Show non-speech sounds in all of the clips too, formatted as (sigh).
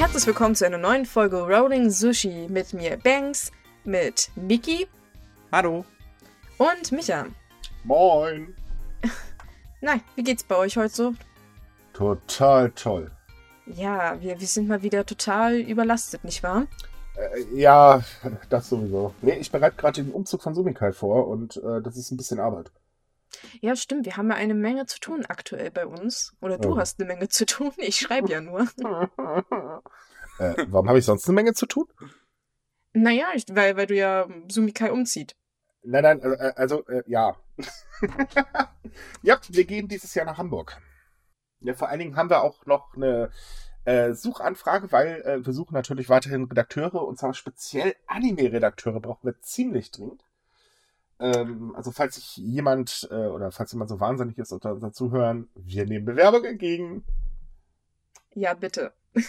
Herzlich willkommen zu einer neuen Folge Rolling Sushi mit mir Banks, mit Miki Hallo. und Micha. Moin. (laughs) Na, wie geht's bei euch heute so? Total toll. Ja, wir, wir sind mal wieder total überlastet, nicht wahr? Äh, ja, (laughs) das sowieso. Nee, ich bereite gerade den Umzug von Sumikai vor und äh, das ist ein bisschen Arbeit. Ja, stimmt, wir haben ja eine Menge zu tun aktuell bei uns. Oder du Oh. hast eine Menge zu tun, ich schreibe ja nur. äh, warum habe ich sonst eine Menge zu tun? Naja, ich, weil, weil du ja Sumikai umzieht. Nein, nein, äh, also äh, ja. (laughs) ja, wir gehen dieses Jahr nach Hamburg. Ja, vor allen Dingen haben wir auch noch eine äh, Suchanfrage, weil äh, wir suchen natürlich weiterhin Redakteure und zwar speziell Anime-Redakteure brauchen wir ziemlich dringend. Ähm, also falls sich jemand äh, oder falls jemand so wahnsinnig ist und da- dazu hören, wir nehmen Bewerbung entgegen. Ja, bitte. (laughs)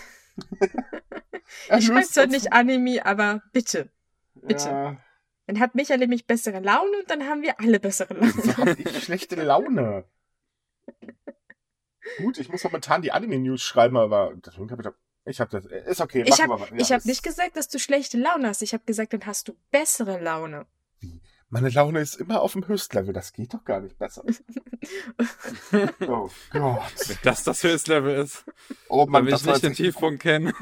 Ich löst zwar nicht Anime, aber bitte. bitte. Ja, Dann hat Micha nämlich bessere Laune und dann haben wir alle bessere Laune. habe ich schlechte Laune? Gut, ich muss momentan die Anime-News schreiben, aber deswegen habe ich doch. Ich habe das. Ist okay. Ich habe. Ja, ich hab nicht gesagt, dass du schlechte Laune hast. Ich habe gesagt, dann hast du bessere Laune. Meine Laune ist immer auf dem Höchstlevel. Das geht doch gar nicht besser. (laughs) oh Gott. Wenn das das Höchstlevel ist, Oh dann Mann, will ich nicht den Tiefpunkt kennen. (laughs)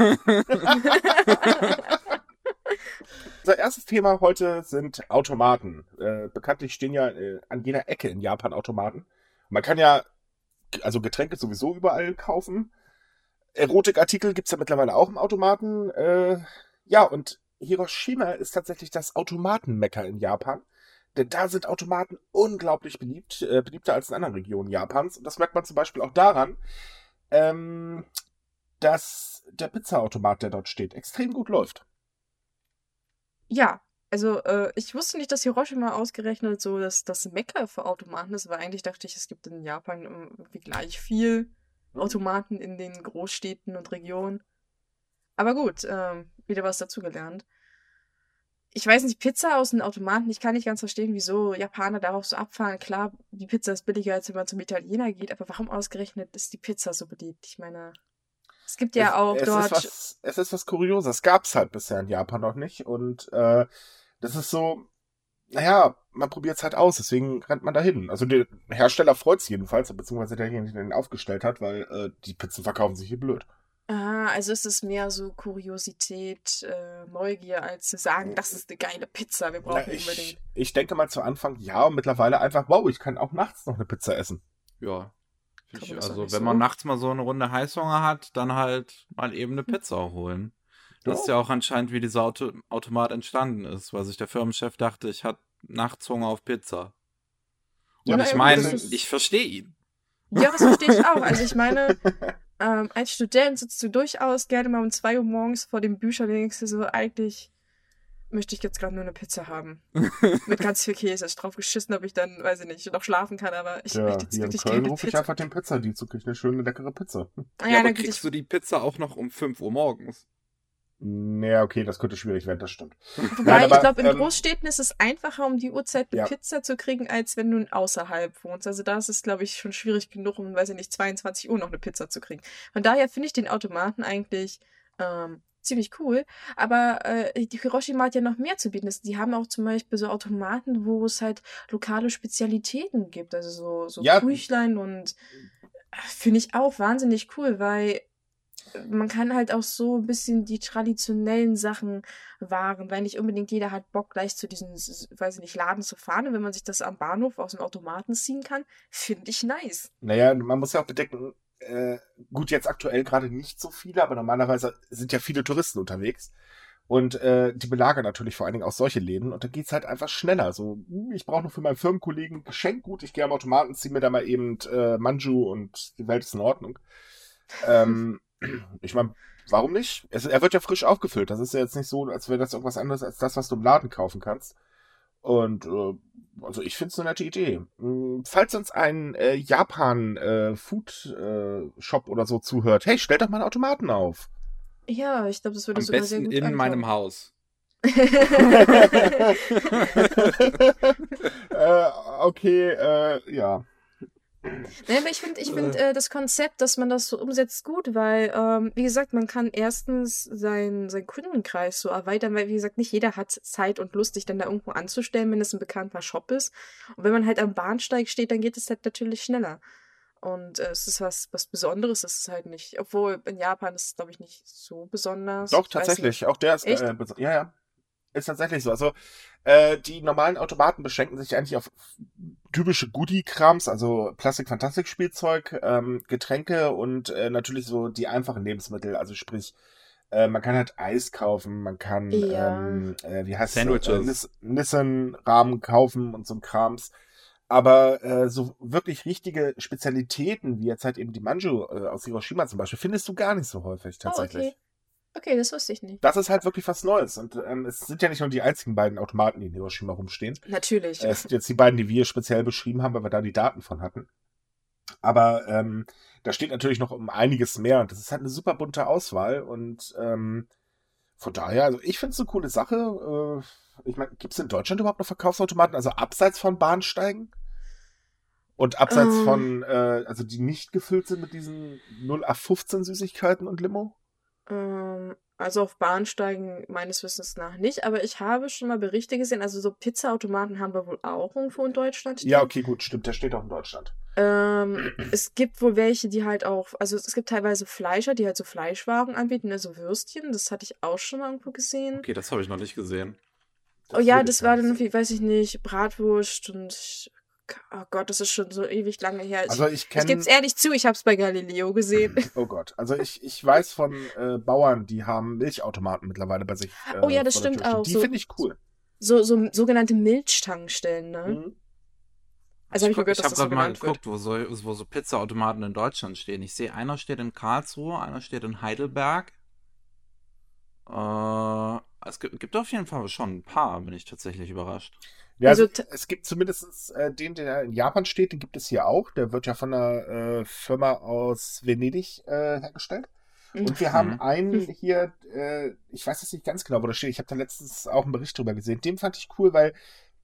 Unser erstes Thema heute sind Automaten. Äh, bekanntlich stehen ja äh, an jeder Ecke in Japan Automaten. Man kann ja also Getränke sowieso überall kaufen. Erotikartikel gibt's ja mittlerweile auch im Automaten. Äh, ja, und Hiroshima ist tatsächlich das Automatenmecker in Japan. Denn da sind Automaten unglaublich beliebt, äh, beliebter als in anderen Regionen Japans. Und das merkt man zum Beispiel auch daran, ähm, dass der Pizzaautomat, der dort steht, extrem gut läuft. Ja, also äh, ich wusste nicht, dass Hiroshima ausgerechnet so das, das Mekka für Automaten ist, weil eigentlich dachte ich, es gibt in Japan irgendwie gleich viel Automaten in den Großstädten und Regionen. Aber gut, ähm, wieder was dazugelernt. Ich weiß nicht, Pizza aus den Automaten, ich kann nicht ganz verstehen, wieso Japaner darauf so abfahren. Klar, die Pizza ist billiger, als wenn man zum Italiener geht, aber warum ausgerechnet ist die Pizza so beliebt? Ich meine, es gibt ja es, auch es dort. Ist was, es ist was Kurioses. Gab's halt bisher in Japan noch nicht. Und äh, das ist so, naja, man probiert's halt aus, deswegen rennt man dahin. Also der Hersteller freut's jedenfalls, beziehungsweise derjenige, der den aufgestellt hat, weil äh, die Pizzen verkaufen sich hier blöd. Ah, also ist es mehr so Kuriosität, äh, Neugier, als zu sagen, das ist eine geile Pizza, wir brauchen Na, unbedingt. ich, ich denke mal zu Anfang, ja, und mittlerweile einfach, wow, ich kann auch nachts noch eine Pizza essen. ja. Ich, also, wenn so? man nachts mal so eine Runde Heißhunger hat, dann halt mal eben eine Pizza holen. Das ist ja auch anscheinend, wie dieser Auto Automat entstanden ist, weil sich der Firmenchef dachte, ich hatte nachts Hunger auf Pizza. Ja, Und na ich ja, meine, das ist- ich verstehe ihn. Ja, das verstehe ich auch. Also ich meine, (laughs) ähm, als Student sitzt du durchaus gerne mal um zwei Uhr morgens vor dem Bücher und denkst dir so, eigentlich möchte ich jetzt gerade nur eine Pizza haben. (laughs) Mit ganz viel Käse. Ich drauf geschissen, ob ich dann, weiß ich nicht, noch schlafen kann, aber ich Ja, möchte jetzt wirklich Köln keine rufe ich Pizza. einfach den Pizzadienst und kriege eine schöne, leckere Pizza. Ah, Ja, ja, aber dann krieg kriegst ich, du die Pizza auch noch um 5 Uhr morgens? Naja, okay, das könnte schwierig werden, das stimmt. (laughs) Wobei, Nein, aber, ich glaube, in ähm, Großstädten ist es einfacher, um die Uhrzeit eine Ja. Pizza zu kriegen, als wenn du außerhalb wohnst. Also da ist es, glaube ich, schon schwierig genug, um, weiß ich nicht, 22 Uhr noch eine Pizza zu kriegen. Von daher finde ich den Automaten eigentlich ähm, ziemlich cool. Aber äh, die Hiroshima hat ja noch mehr zu bieten. Das- Die haben auch zum Beispiel so Automaten, wo es halt lokale Spezialitäten gibt. Also so, so Ja. Küchlein und äh, finde ich auch wahnsinnig cool, weil man kann halt auch so ein bisschen die traditionellen Sachen wahren, weil nicht unbedingt jeder hat Bock, gleich zu diesem, s- weiß ich nicht, Laden zu fahren. Und wenn man sich das am Bahnhof aus dem Automaten ziehen kann, finde ich nice. Naja, man muss ja auch bedenken, äh, gut, jetzt aktuell gerade nicht so viele, aber normalerweise sind ja viele Touristen unterwegs. Und äh, die belagern natürlich vor allen Dingen auch solche Läden und da geht's halt einfach schneller. So, hm, ich brauche noch für meinen Firmenkollegen Geschenk, gut, ich gehe am Automaten, ziehe mir da mal eben äh, Manju und die Welt ist in Ordnung. Ähm, ich meine, warum nicht? Es, er wird ja frisch aufgefüllt. Das ist ja jetzt nicht so, als wäre das irgendwas anderes als das, was du im Laden kaufen kannst. Und äh, also ich finde es eine nette Idee. Hm, Falls uns ein äh, Japan äh, Food äh, Shop oder so zuhört, hey, stellt doch mal einen Automaten auf. Ja, ich glaube, das würde Am sogar sehr besten gut in meinem Haus. (laughs) (laughs) äh, okay, äh, ja. Naja, aber ich finde ich find, äh, das Konzept, dass man das so umsetzt, gut, weil, ähm, wie gesagt, man kann erstens seinen sein Kundenkreis so erweitern, weil, wie gesagt, nicht jeder hat Zeit und Lust, sich dann da irgendwo anzustellen, wenn es ein bekannter Shop ist. Und wenn man halt am Bahnsteig steht, dann geht es halt natürlich schneller. Und äh, es ist was, was Besonderes, es ist halt nicht, obwohl in Japan ist es, glaube ich, nicht so besonders. Doch, tatsächlich. Auch der ist, Echt? äh, ja, ja. Ist tatsächlich so. Also, äh, die normalen Automaten beschränken sich eigentlich auf typische Goodie-Krams, also Plastik-Fantastik-Spielzeug, ähm, Getränke und äh, natürlich so die einfachen Lebensmittel. Also sprich, äh, man kann halt Eis kaufen, man kann, Ja. ähm, äh, wie heißt Sandwiches. Äh, Nis Nissan-Rahmen kaufen und so ein Krams. Aber äh, so wirklich richtige Spezialitäten, wie jetzt halt eben die Manju äh, aus Hiroshima zum Beispiel, findest du gar nicht so häufig tatsächlich. Oh, okay. Okay, das wusste ich nicht. Das ist halt wirklich was Neues. Und ähm, es sind ja nicht nur die einzigen beiden Automaten, die in Hiroshima rumstehen. Natürlich. Es sind jetzt die beiden, die wir speziell beschrieben haben, weil wir da die Daten von hatten. Aber ähm, da steht natürlich noch um einiges mehr. Und das ist halt eine super bunte Auswahl. Und ähm, von daher, also ich finde es eine coole Sache. Äh, ich meine, gibt es in Deutschland überhaupt noch Verkaufsautomaten? Also abseits von Bahnsteigen? Und abseits Ähm. von, äh, also die nicht gefüllt sind mit diesen 0 auf 15 Süßigkeiten und Limo? Ähm, also auf Bahnsteigen meines Wissens nach nicht, aber ich habe schon mal Berichte gesehen, also so Pizzaautomaten haben wir wohl auch irgendwo in Deutschland stehen. Ja, okay, gut, stimmt. Der steht auch in Deutschland. Ähm, (clears throat) es gibt wohl welche, die halt auch, also es gibt teilweise Fleischer, die halt so Fleischwaren anbieten, also Würstchen, das hatte ich auch schon mal irgendwo gesehen. Okay, das habe ich noch nicht gesehen. oh ja, das war dann irgendwie, weiß ich nicht, Bratwurst und oh Gott, das ist schon so ewig lange her. Ich, Also ich ich kenne. geb's ehrlich zu, ich hab's bei Galileo gesehen. (laughs) Oh Gott. Also ich, ich weiß von äh, Bauern, die haben Milchautomaten mittlerweile bei sich. Äh, Oh ja, das vor der stimmt auch. Die So- finde ich cool. So, so sogenannte Milchtankstellen, ne? Mhm. Also habe ich hab das so grad mal geguckt, wo so, wo so Pizzaautomaten in Deutschland stehen. Ich sehe, einer steht in Karlsruhe, einer steht in Heidelberg. Äh, es gibt, gibt auf jeden Fall schon ein paar, bin ich tatsächlich überrascht. Ja, also, Also es gibt zumindest äh, den, der in Japan steht, den gibt es hier auch. Der wird ja von einer äh, Firma aus Venedig äh, hergestellt. Und wir haben Mhm. einen hier, äh, ich weiß jetzt nicht ganz genau, wo der steht. Ich habe da letztens auch einen Bericht drüber gesehen. Den fand ich cool, weil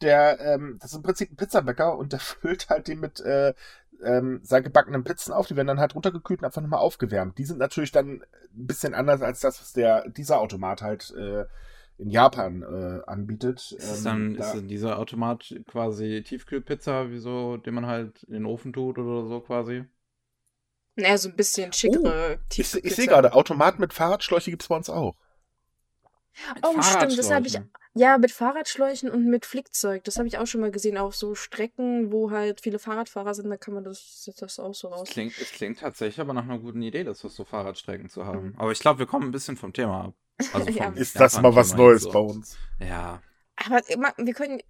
der, ähm, das ist im Prinzip ein Pizzabäcker und der (laughs) füllt halt den mit äh, ähm, gebackenen Pizzen auf. Die werden dann halt runtergekühlt und einfach nochmal aufgewärmt. Die sind natürlich dann ein bisschen anders als das, was der dieser Automat halt äh, in Japan äh, anbietet. Ist, es Ähm, dann, da- ist dann dieser Automat quasi Tiefkühlpizza, wie so, den man halt in den Ofen tut oder so quasi? Naja, so ein bisschen schickere ich, tiefe ich sehe Pizza. gerade, Automat mit Fahrradschläuche gibt's bei uns auch. Mit Oh, stimmt, das habe ich. Ja, mit Fahrradschläuchen und mit Flickzeug. Das habe ich auch schon mal gesehen. Auf so Strecken, wo halt viele Fahrradfahrer sind, da kann man das, das auch so Es raus. klingt, es klingt tatsächlich aber nach einer guten Idee, das so Fahrradstrecken zu haben. Mhm. Aber ich glaube, wir kommen ein bisschen vom Thema ab. Also (laughs) Ja. vom Ist das mal was Neues jetzt bei so. uns? Ja. Aber wir können.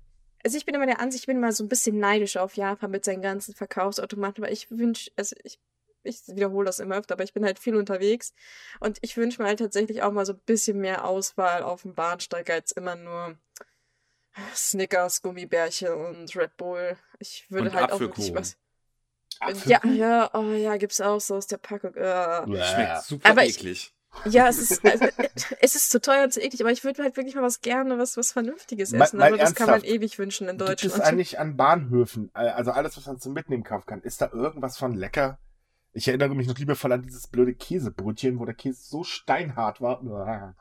Also ich bin immer der Ansicht, ich bin immer so ein bisschen neidisch auf Japan mit seinen ganzen Verkaufsautomaten, weil ich wünsche, also ich, ich wiederhole das immer öfter, aber ich bin halt viel unterwegs und ich wünsche mir halt tatsächlich auch mal so ein bisschen mehr Auswahl auf dem Bahnsteig als immer nur Snickers, Gummibärchen und Red Bull. Ich würde Und halt auch wirklich was. Ja, ja, oh ja, gibt's auch so aus der Packung. Äh. Schmeckt super Aber ich- eklig. Ja, es (laughs) ist, also, es ist zu teuer und zu eklig, aber ich würde halt wirklich mal was gerne, was, was Vernünftiges Mal- essen. mal aber das kann man ewig wünschen in Gibt es Deutschland. eigentlich an Bahnhöfen, äh, also alles, was man zum Mitnehmen kaufen kann, ist da irgendwas von lecker? Ich erinnere mich noch liebevoll an dieses blöde Käsebrötchen, wo der Käse so steinhart war.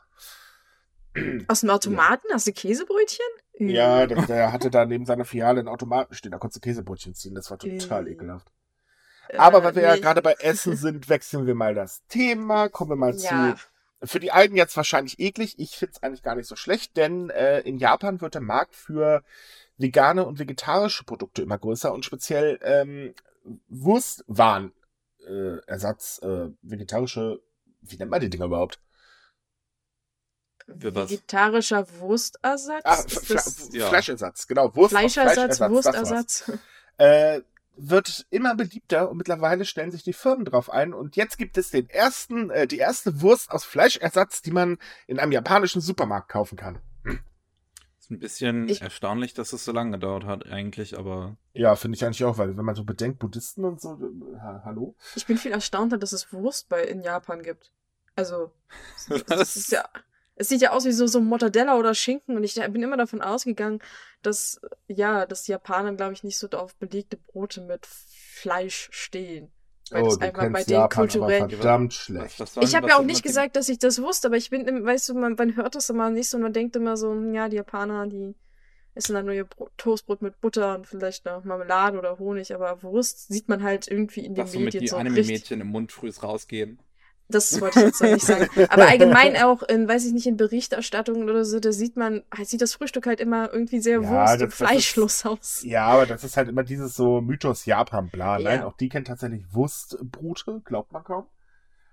Aus dem Automaten hast du Käsebrötchen? Ja, der, der hatte da neben seiner Filiale einen Automaten stehen, da konntest du Käsebrötchen ziehen, das war total Äh, ekelhaft. Äh, Aber weil wir ja nee, gerade bei Essen (laughs) sind, wechseln wir mal das Thema, kommen wir mal Ja. zu. Für die einen jetzt wahrscheinlich eklig, ich find's eigentlich gar nicht so schlecht, denn äh, in Japan wird der Markt für vegane und vegetarische Produkte immer größer und speziell ähm, Wurstwaren äh, Ersatz, äh, vegetarische, wie nennt man die Dinger überhaupt? Vegetarischer Wurstersatz? Ah, das ja. Fleischersatz, genau. Wurst Fleischersatz, war's. Wurstersatz? äh, wird immer beliebter und mittlerweile stellen sich die Firmen drauf ein. Und jetzt gibt es den ersten, äh, die erste Wurst aus Fleischersatz, die man in einem japanischen Supermarkt kaufen kann. Ist ein bisschen Ich- erstaunlich, dass es so lange gedauert hat, eigentlich, aber Ja, finde ich eigentlich auch, weil wenn man so bedenkt, Buddhisten und so, ha hallo? Ich bin viel erstaunter, dass es Wurst bei in Japan gibt. Also, (laughs) das ist ja. Es sieht ja aus wie so, so Mortadella oder Schinken und ich bin immer davon ausgegangen, dass, ja, dass die Japaner, glaube ich, nicht so auf belegte Brote mit Fleisch stehen. Weil oh, das du einfach kennst bei den Japan verdammt schlecht. Was sollen- Ich habe was ja auch nicht gesagt, dass ich das wusste, aber ich bin, weißt du, man, man hört das immer nicht so und man denkt immer so, hm, ja, die Japaner, die essen dann nur ihr Brot, Toastbrot mit Butter und vielleicht noch Marmelade oder Honig, aber Wurst sieht man halt irgendwie in den Was so mit Medien die so. Anime-Mädchen im Mund frühs rausgehen. Das wollte ich jetzt noch nicht sagen. (laughs) Aber allgemein auch in, weiß ich nicht, in Berichterstattungen oder so, da sieht man, halt sieht das Frühstück halt immer irgendwie sehr Ja, wurst- und fleischlos aus. Ja, aber das ist halt immer dieses so Mythos Japan, bla. Nein, Ja. auch die kennt tatsächlich Wurstbrote, glaubt man kaum.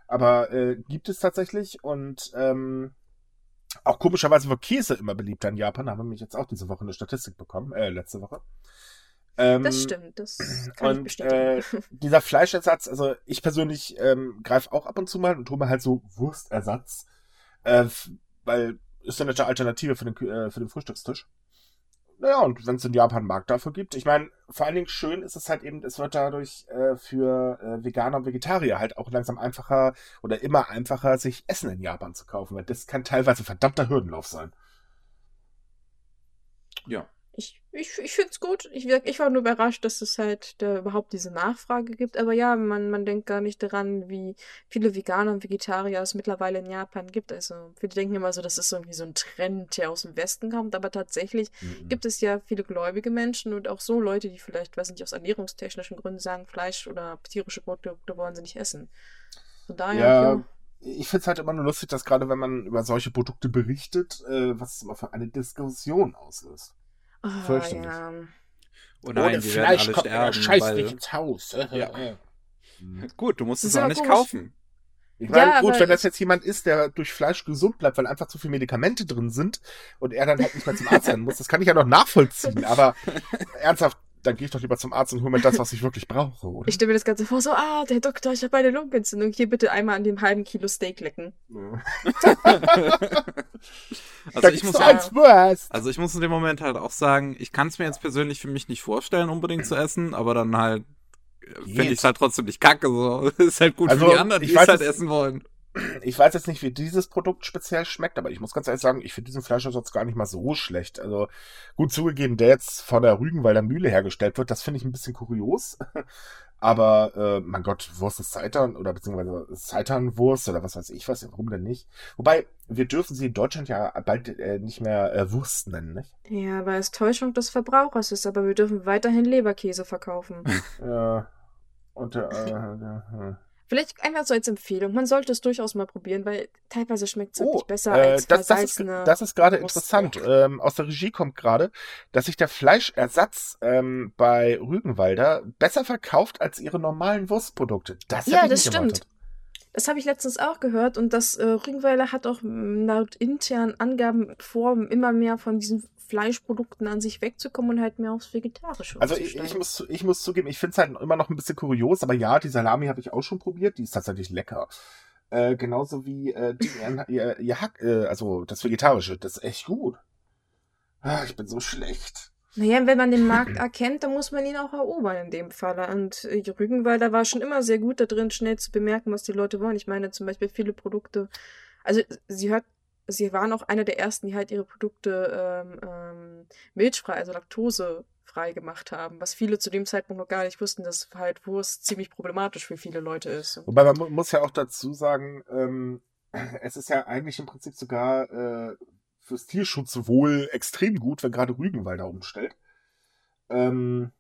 Aber äh, gibt es tatsächlich und ähm, auch komischerweise wird Käse immer beliebter in Japan. Haben wir nämlich jetzt auch diese Woche eine Statistik bekommen, äh, letzte Woche. Ähm, Das stimmt, das kann ich Und bestätigen. äh, (laughs) dieser Fleischersatz, also ich persönlich ähm, greife auch ab und zu mal und hole mir halt so Wurstersatz, äh, weil ist eine nette Alternative für den, äh, für den Frühstückstisch. Naja, und wenn es in Japan einen Markt dafür gibt, ich meine, vor allen Dingen schön ist es halt eben, es wird dadurch äh, für äh, Veganer und Vegetarier halt auch langsam einfacher oder immer einfacher, sich Essen in Japan zu kaufen, weil das kann teilweise verdammter Hürdenlauf sein. Ja. Ich, ich, ich finde es gut. Ich, ich war nur überrascht, dass es halt da überhaupt diese Nachfrage gibt. Aber ja, man, man denkt gar nicht daran, wie viele Veganer und Vegetarier es mittlerweile in Japan gibt. Also viele denken immer so, das ist irgendwie so ein Trend, der aus dem Westen kommt. Aber tatsächlich Mhm. gibt es ja viele gläubige Menschen und auch so Leute, die vielleicht, weiß nicht, aus ernährungstechnischen Gründen sagen, Fleisch oder tierische Produkte wollen sie nicht essen. Von daher, Ja, ja. ich finde es halt immer nur lustig, dass gerade wenn man über solche Produkte berichtet, äh, was es immer für eine Diskussion auslöst. Ah, Fürchterlich. ja. Oh nein, wir werden alle sterben. weil... ins Haus. (laughs) Ja. Gut, du musst Das es auch nicht komisch. kaufen. Ich meine, Ja, gut, wenn das jetzt jemand ist, der durch Fleisch gesund bleibt, weil einfach zu viele Medikamente drin sind und er dann halt nicht mehr zum Arzt (laughs) rennen muss, das kann ich ja noch nachvollziehen. Aber (laughs) ernsthaft, dann gehe ich doch lieber zum Arzt und hole mir das, was ich wirklich brauche, oder? Ich stelle mir das Ganze vor, so, ah, der Doktor, ich habe eine Lungenentzündung. Hier bitte einmal an dem halben Kilo Steak lecken. (laughs) Also da ich muss ja-. Also ich muss in dem Moment halt auch sagen, ich kann es mir jetzt persönlich für mich nicht vorstellen, unbedingt zu essen, aber dann halt äh, finde ich es halt trotzdem nicht kacke. So. (laughs) ist halt gut Also, für die anderen, die es halt es- essen wollen. Ich weiß jetzt nicht, wie dieses Produkt speziell schmeckt, aber ich muss ganz ehrlich sagen, ich finde diesen Fleischersatz gar nicht mal so schlecht. Also gut zugegeben, der jetzt von der Rügenwalder Mühle hergestellt wird, das finde ich ein bisschen kurios. (laughs) Aber äh, mein Gott, Wurst ist Seitan oder beziehungsweise Seitanwurst oder was weiß ich was, warum denn nicht? Wobei, wir dürfen sie in Deutschland ja bald äh, nicht mehr äh, Wurst nennen, nicht? Ja, weil es Täuschung des Verbrauchers ist, aber wir dürfen weiterhin Leberkäse verkaufen. (laughs) Ja. Und äh, äh, Vielleicht einfach so als Empfehlung. Man sollte es durchaus mal probieren, weil teilweise schmeckt es wirklich besser äh, als das, das, ist, das ist gerade interessant. Ähm, aus der Regie kommt gerade, dass sich der Fleischersatz ähm, bei Rügenwalder besser verkauft als ihre normalen Wurstprodukte. Das Ja, das stimmt. erwartet. Das habe ich letztens auch gehört und das äh, Rügenweiler hat auch laut internen Angaben vor, immer mehr von diesen Fleischprodukten an sich wegzukommen und halt mehr aufs Vegetarische Also ich, ich, muss, ich muss zugeben, ich finde es halt immer noch ein bisschen kurios, aber ja, die Salami habe ich auch schon probiert, die ist tatsächlich lecker. Äh, genauso wie äh, die, (laughs) ihr, ihr Hack, äh, also das Vegetarische, das ist echt gut. Ah, ich bin so schlecht. Naja, wenn man den Markt erkennt, dann muss man ihn auch erobern in dem Falle. Und äh, Rügenwalder war schon immer sehr gut da drin, schnell zu bemerken, was die Leute wollen. Ich meine zum Beispiel viele Produkte, also sie hört, sie waren auch einer der ersten, die halt ihre Produkte ähm, ähm, milchfrei, also laktosefrei gemacht haben, was viele zu dem Zeitpunkt noch gar nicht wussten, dass halt Wurst ziemlich problematisch für viele Leute ist. Wobei man mu muss ja auch dazu sagen, ähm, (clears throat) es ist ja eigentlich im Prinzip sogar äh, fürs Tierschutzwohl extrem gut, wenn gerade Rügenwalder umstellt. Ähm,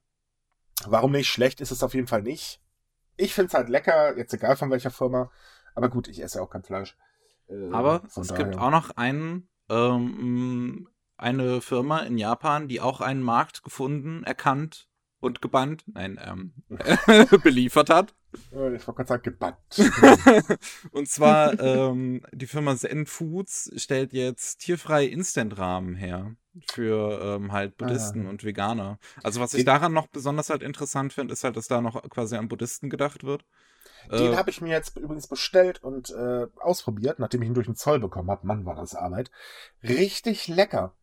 warum nicht? Schlecht ist es auf jeden Fall nicht. Ich finde es halt lecker, jetzt egal von welcher Firma. Aber gut, ich esse ja auch kein Fleisch. Äh, Aber es daher. gibt auch noch einen, ähm, eine Firma in Japan, die auch einen Markt gefunden, erkannt und gebannt, nein, ähm, (laughs) (laughs) beliefert hat. Ich wollte gerade sagen, gebannt. (laughs) Und zwar ähm, die Firma Zen Foods stellt jetzt tierfreie Instant-Rahmen her für ähm, halt Buddhisten und Veganer. Also was ich daran noch besonders halt interessant finde, ist halt, dass da noch quasi an Buddhisten gedacht wird. Den Äh, habe ich mir jetzt übrigens bestellt und äh, ausprobiert, nachdem ich ihn durch den Zoll bekommen habe. Mann, war das Arbeit. Richtig lecker.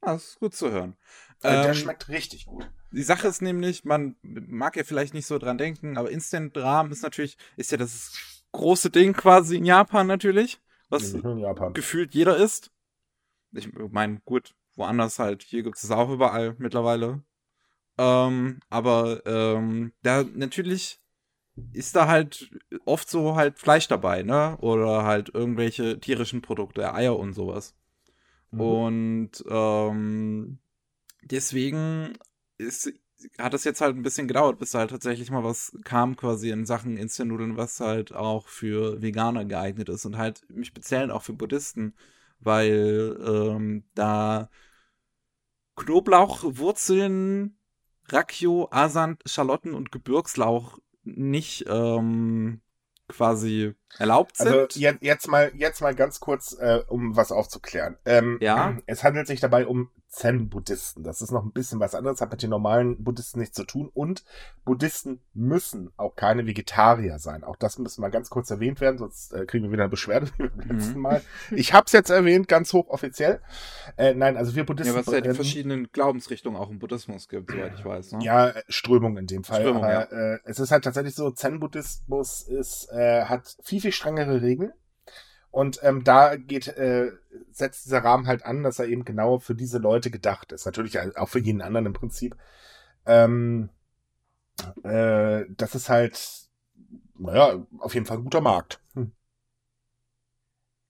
das ist gut zu hören. Der Ähm, schmeckt richtig gut. Die Sache ist nämlich, man mag ja vielleicht nicht so dran denken, aber Instant Ramen ist natürlich, ist ja das große Ding quasi in Japan natürlich. was in Japan. gefühlt jeder isst. Ich meine, gut, woanders halt, hier gibt es auch überall mittlerweile. Ähm, aber ähm, da natürlich ist da halt oft so halt Fleisch dabei, ne? Oder halt irgendwelche tierischen Produkte, Eier und sowas. Mhm. Und ähm, deswegen ist, hat es jetzt halt ein bisschen gedauert, bis halt tatsächlich mal was kam quasi in Sachen Instant-Nudeln, was halt auch für Veganer geeignet ist und halt im Speziellen auch für Buddhisten, weil ähm, da Knoblauch, Wurzeln, Rakkio, Asant, Schalotten und Gebirgslauch nicht ähm, quasi erlaubt sind. Also jetzt, jetzt mal, jetzt mal ganz kurz, äh, um was aufzuklären. Ähm, Ja. Es handelt sich dabei um Zen-Buddhisten. Das ist noch ein bisschen was anderes, hat mit den normalen Buddhisten nichts zu tun. Und Buddhisten müssen auch keine Vegetarier sein. Auch das müssen mal ganz kurz erwähnt werden, sonst äh, kriegen wir wieder eine Beschwerde wie beim Mhm. letzten Mal. Ich hab's jetzt erwähnt, ganz hochoffiziell. Äh, nein, also wir Buddhisten. ja, was es ja die verschiedenen Glaubensrichtungen auch im Buddhismus gibt, soweit ich weiß. Ne? Ja, Strömung in dem Fall. Strömung, aber äh, es ist halt tatsächlich so, Zen-Buddhismus ist, äh, hat viel, viel strengere Regeln. Und ähm, da geht, äh, setzt dieser Rahmen halt an, dass er eben genau für diese Leute gedacht ist. Natürlich auch für jeden anderen im Prinzip. Ähm, äh, das ist halt, naja, auf jeden Fall ein guter Markt. Hm.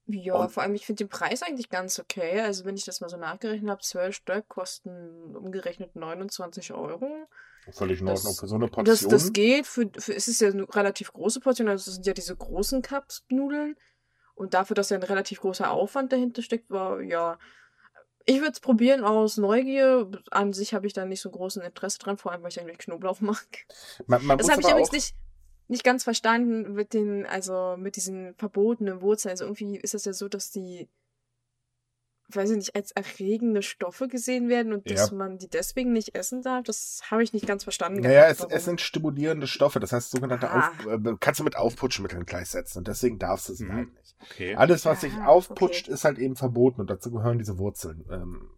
Ja, Und- vor allem, ich finde den Preis eigentlich ganz okay. Also, wenn ich das mal so nachgerechnet habe, 12 Stück kosten umgerechnet 29 Euro. Völlig in Das- Ordnung für so eine Das, Portion. das geht. Für, für, es ist ja eine relativ große Portion, also es sind ja diese großen Cup-Nudeln. Und dafür, dass ja ein relativ großer Aufwand dahinter steckt, war, ja. Ich würde es probieren aus Neugier. An sich habe ich da nicht so großen Interesse dran, vor allem, weil ich eigentlich Knoblauch mag. man, man Das habe ich übrigens nicht, nicht ganz verstanden mit den, also mit diesen verbotenen Wurzeln. Also irgendwie ist es ja so, dass die, weiß ich nicht, als erregende Stoffe gesehen werden und dass Ja. man die deswegen nicht essen darf. Das habe ich nicht ganz verstanden. Naja, gehabt, es, es sind stimulierende Stoffe, das heißt sogenannte Ah. Auf, äh, kannst du mit Aufputschmitteln gleichsetzen und deswegen darfst du sie Mhm. halt nicht. Okay. Alles, was sich Ah, aufputscht, ist halt eben verboten und dazu gehören diese Wurzeln, ähm,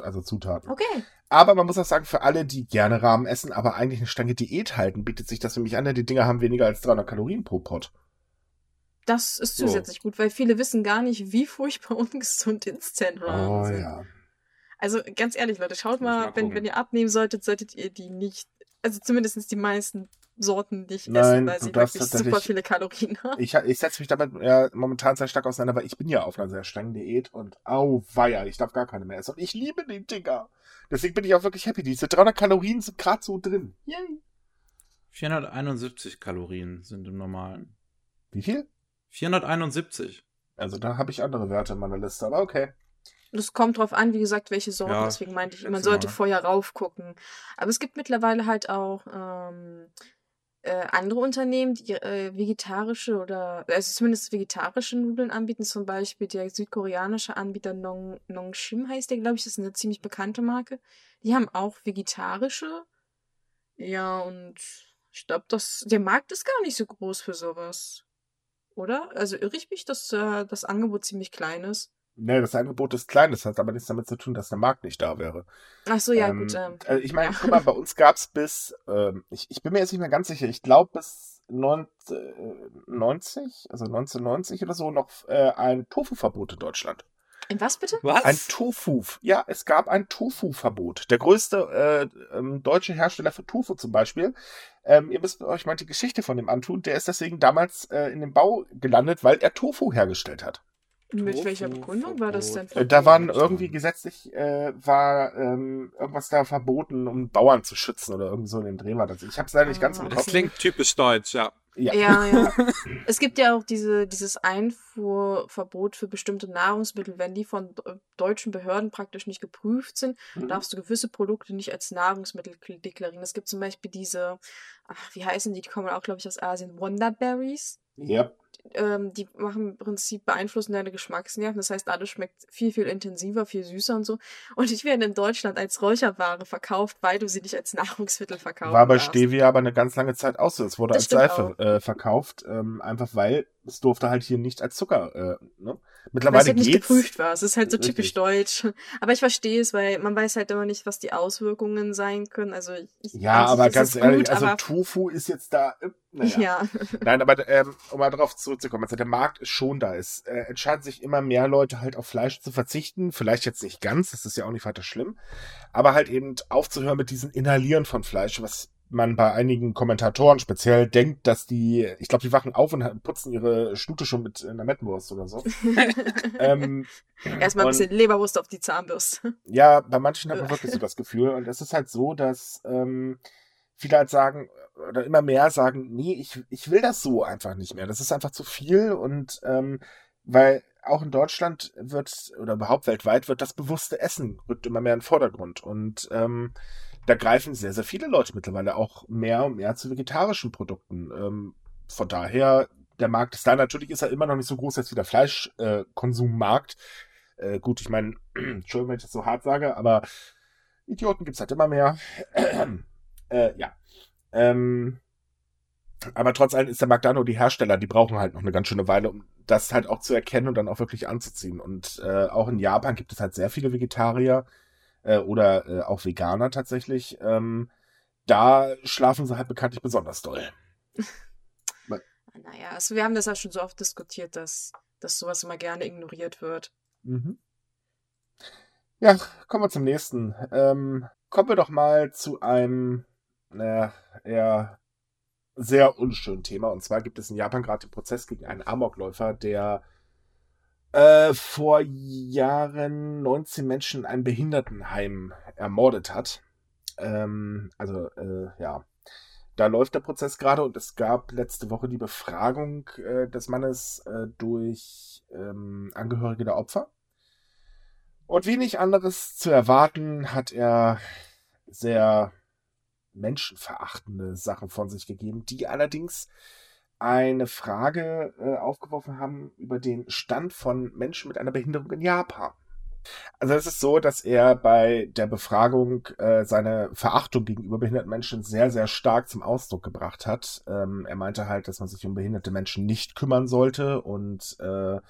also Zutaten. Okay. Aber man muss auch sagen, für alle, die gerne Rahmen essen, aber eigentlich eine Stange Diät halten, bietet sich das nämlich an, denn die Dinger haben weniger als 300 Kalorien pro Pot. Das ist So. zusätzlich gut, weil viele wissen gar nicht, wie furchtbar (laughs) ungesund Instant Ramen Oh sind. ja. Also ganz ehrlich, Leute, schaut mal, mal wenn, wenn ihr abnehmen solltet, solltet ihr die nicht, also zumindest die meisten Sorten nicht Nein, essen, weil sie wirklich super viele Kalorien haben. Ich, ich setze mich damit ja, momentan sehr stark auseinander, weil ich bin ja auf einer sehr strengen Diät und au weia, ich darf gar keine mehr essen. Und ich liebe die Dinger. Deswegen bin ich auch wirklich happy. Diese 300 Kalorien sind gerade so drin. Yay. 471 Kalorien sind im normalen. Wie viel? 471. Also da habe ich andere Werte in meiner Liste, aber okay. Das kommt drauf an, wie gesagt, welche Sorten. Ja, Deswegen meinte ich, man sollte mal. vorher raufgucken. Aber es gibt mittlerweile halt auch ähm, äh, andere Unternehmen, die äh, vegetarische oder also zumindest vegetarische Nudeln anbieten. Zum Beispiel der südkoreanische Anbieter Nong, Nongshim heißt der, glaube ich. Das ist eine ziemlich bekannte Marke. Die haben auch vegetarische. Ja, und ich glaube, das der Markt ist gar nicht so groß für sowas. Oder? Also irre ich mich, dass äh, das Angebot ziemlich klein ist. Nee, das Angebot ist klein, das hat aber nichts damit zu tun, dass der Markt nicht da wäre. Ach so, ja, ähm, gut. Ähm, äh, ich meine, ja. guck mal, bei uns gab's bis, ähm, ich, ich bin mir jetzt nicht mehr ganz sicher, ich glaube bis 90, äh, 90, also 1990 oder so, noch äh, ein Tofu-Verbot in Deutschland. In was bitte? Was? Ein Tofu. Ja, es gab ein Tofu-Verbot. Der größte äh, ähm, deutsche Hersteller für Tofu zum Beispiel. Ähm, ihr müsst euch mal die Geschichte von dem antun. Der ist deswegen damals äh, in den Bau gelandet, weil er Tofu hergestellt hat. Mit Tofu welcher Begründung war das denn? Äh, da waren irgendwie gesetzlich, äh, war ähm, irgendwas da verboten, um Bauern zu schützen oder irgendwie so in dem Dreh war das. Ich habe es leider nicht ganz im Ah. das Kopf. klingt typisch deutsch, ja. Ja. Ja, ja. es gibt ja auch diese, dieses Einfuhrverbot für bestimmte Nahrungsmittel. Wenn die von de- deutschen Behörden praktisch nicht geprüft sind, Mhm. darfst du gewisse Produkte nicht als Nahrungsmittel kl- deklarieren. Es gibt zum Beispiel diese, ach, wie heißen die? Die kommen auch, glaube ich, aus Asien. Wonderberries. Ja. Ähm, die machen im Prinzip beeinflussen deine Geschmacksnerven. Das heißt, alles schmeckt viel, viel intensiver, viel süßer und so. Und die werden in Deutschland als Räucherware verkauft, weil du sie nicht als Nahrungsmittel verkaufst. War bei Stevia aber eine ganz lange Zeit auch so. Es wurde Das als Seife äh, verkauft, ähm, einfach weil es durfte halt hier nicht als Zucker. Äh, ne? Mittlerweile weil es halt nicht geprüft war. Es ist halt so Richtig. typisch deutsch. Aber ich verstehe es, weil man weiß halt immer nicht, was die Auswirkungen sein können. Also ich, ja, aber ganz ehrlich, gut, also Tofu ist jetzt da. Äh, naja. Ja. (laughs) Nein, aber ähm, um mal darauf zurückzukommen, also der Markt ist schon da. Es äh, entscheiden sich immer mehr Leute halt auf Fleisch zu verzichten. Vielleicht jetzt nicht ganz, das ist ja auch nicht weiter schlimm. Aber halt eben aufzuhören mit diesem Inhalieren von Fleisch, was man bei einigen Kommentatoren speziell denkt, dass die, ich glaube, die wachen auf und putzen ihre Stute schon mit einer Mettenwurst oder so. (laughs) ähm, Erstmal ein bisschen Leberwurst auf die Zahnbürste. Ja, bei manchen hat man wirklich so das Gefühl. Und es ist halt so, dass ähm, viele halt sagen, oder immer mehr sagen, nee, ich, ich will das so einfach nicht mehr. Das ist einfach zu viel und ähm, weil auch in Deutschland wird oder überhaupt weltweit wird das bewusste Essen rückt immer mehr in den Vordergrund und ähm, da greifen sehr, sehr viele Leute mittlerweile auch mehr und mehr zu vegetarischen Produkten. Ähm, von daher, der Markt ist da. Natürlich ist er immer noch nicht so groß als wie der Fleischkonsummarkt. Äh, äh, gut, ich meine, (clears throat) Entschuldigung, wenn ich das so hart sage, aber Idioten gibt es halt immer mehr. (clears throat) äh, ja. Ähm, aber trotz allem ist der Markt da nur die Hersteller, die brauchen halt noch eine ganz schöne Weile, um das halt auch zu erkennen und dann auch wirklich anzuziehen. Und äh, auch in Japan gibt es halt sehr viele Vegetarier äh, oder äh, auch Veganer tatsächlich, ähm, da schlafen sie halt bekanntlich besonders doll. (laughs) naja, also wir haben das ja schon so oft diskutiert, dass, dass sowas immer gerne ignoriert wird. Mhm. Ja, kommen wir zum nächsten. Ähm, kommen wir doch mal zu einem naja, eher sehr unschönen Thema. Und zwar gibt es in Japan gerade den Prozess gegen einen Amokläufer, der äh, vor Jahren 19 Menschen in einem Behindertenheim ermordet hat. Ähm, also, äh, ja. Da läuft der Prozess gerade und es gab letzte Woche die Befragung äh, des Mannes äh, durch ähm, Angehörige der Opfer. Und wenig anderes zu erwarten, hat er sehr menschenverachtende Sachen von sich gegeben, die allerdings eine Frage äh, aufgeworfen haben über den Stand von Menschen mit einer Behinderung in Japan. Also es ist so, dass er bei der Befragung äh, seine Verachtung gegenüber behinderten Menschen sehr, sehr stark zum Ausdruck gebracht hat. Ähm, er meinte halt, dass man sich um behinderte Menschen nicht kümmern sollte und äh,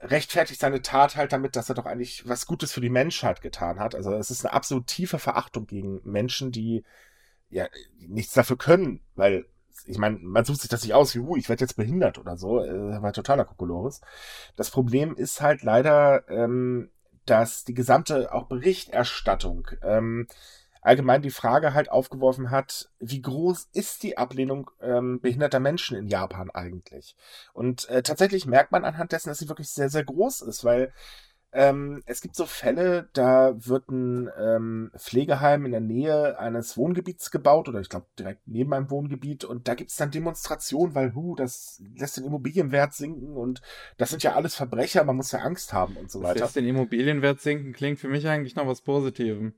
rechtfertigt seine Tat halt damit, dass er doch eigentlich was Gutes für die Menschheit getan hat. Also es ist eine absolut tiefe Verachtung gegen Menschen, die ja nichts dafür können, weil ich meine, man sucht sich das nicht aus, wie, uh, ich werde jetzt behindert oder so, äh, war totaler Kokolores. Das Problem ist halt leider, ähm, dass die gesamte auch Berichterstattung ähm, allgemein die Frage halt aufgeworfen hat, wie groß ist die Ablehnung ähm, behinderter Menschen in Japan eigentlich? Und äh, tatsächlich merkt man anhand dessen, dass sie wirklich sehr, sehr groß ist, weil ähm, es gibt so Fälle, da wird ein ähm, Pflegeheim in der Nähe eines Wohngebiets gebaut oder ich glaube direkt neben einem Wohngebiet und da gibt es dann Demonstrationen, weil hu, das lässt den Immobilienwert sinken und das sind ja alles Verbrecher, man muss ja Angst haben und so weiter. Das lässt den Immobilienwert sinken klingt für mich eigentlich noch was Positives.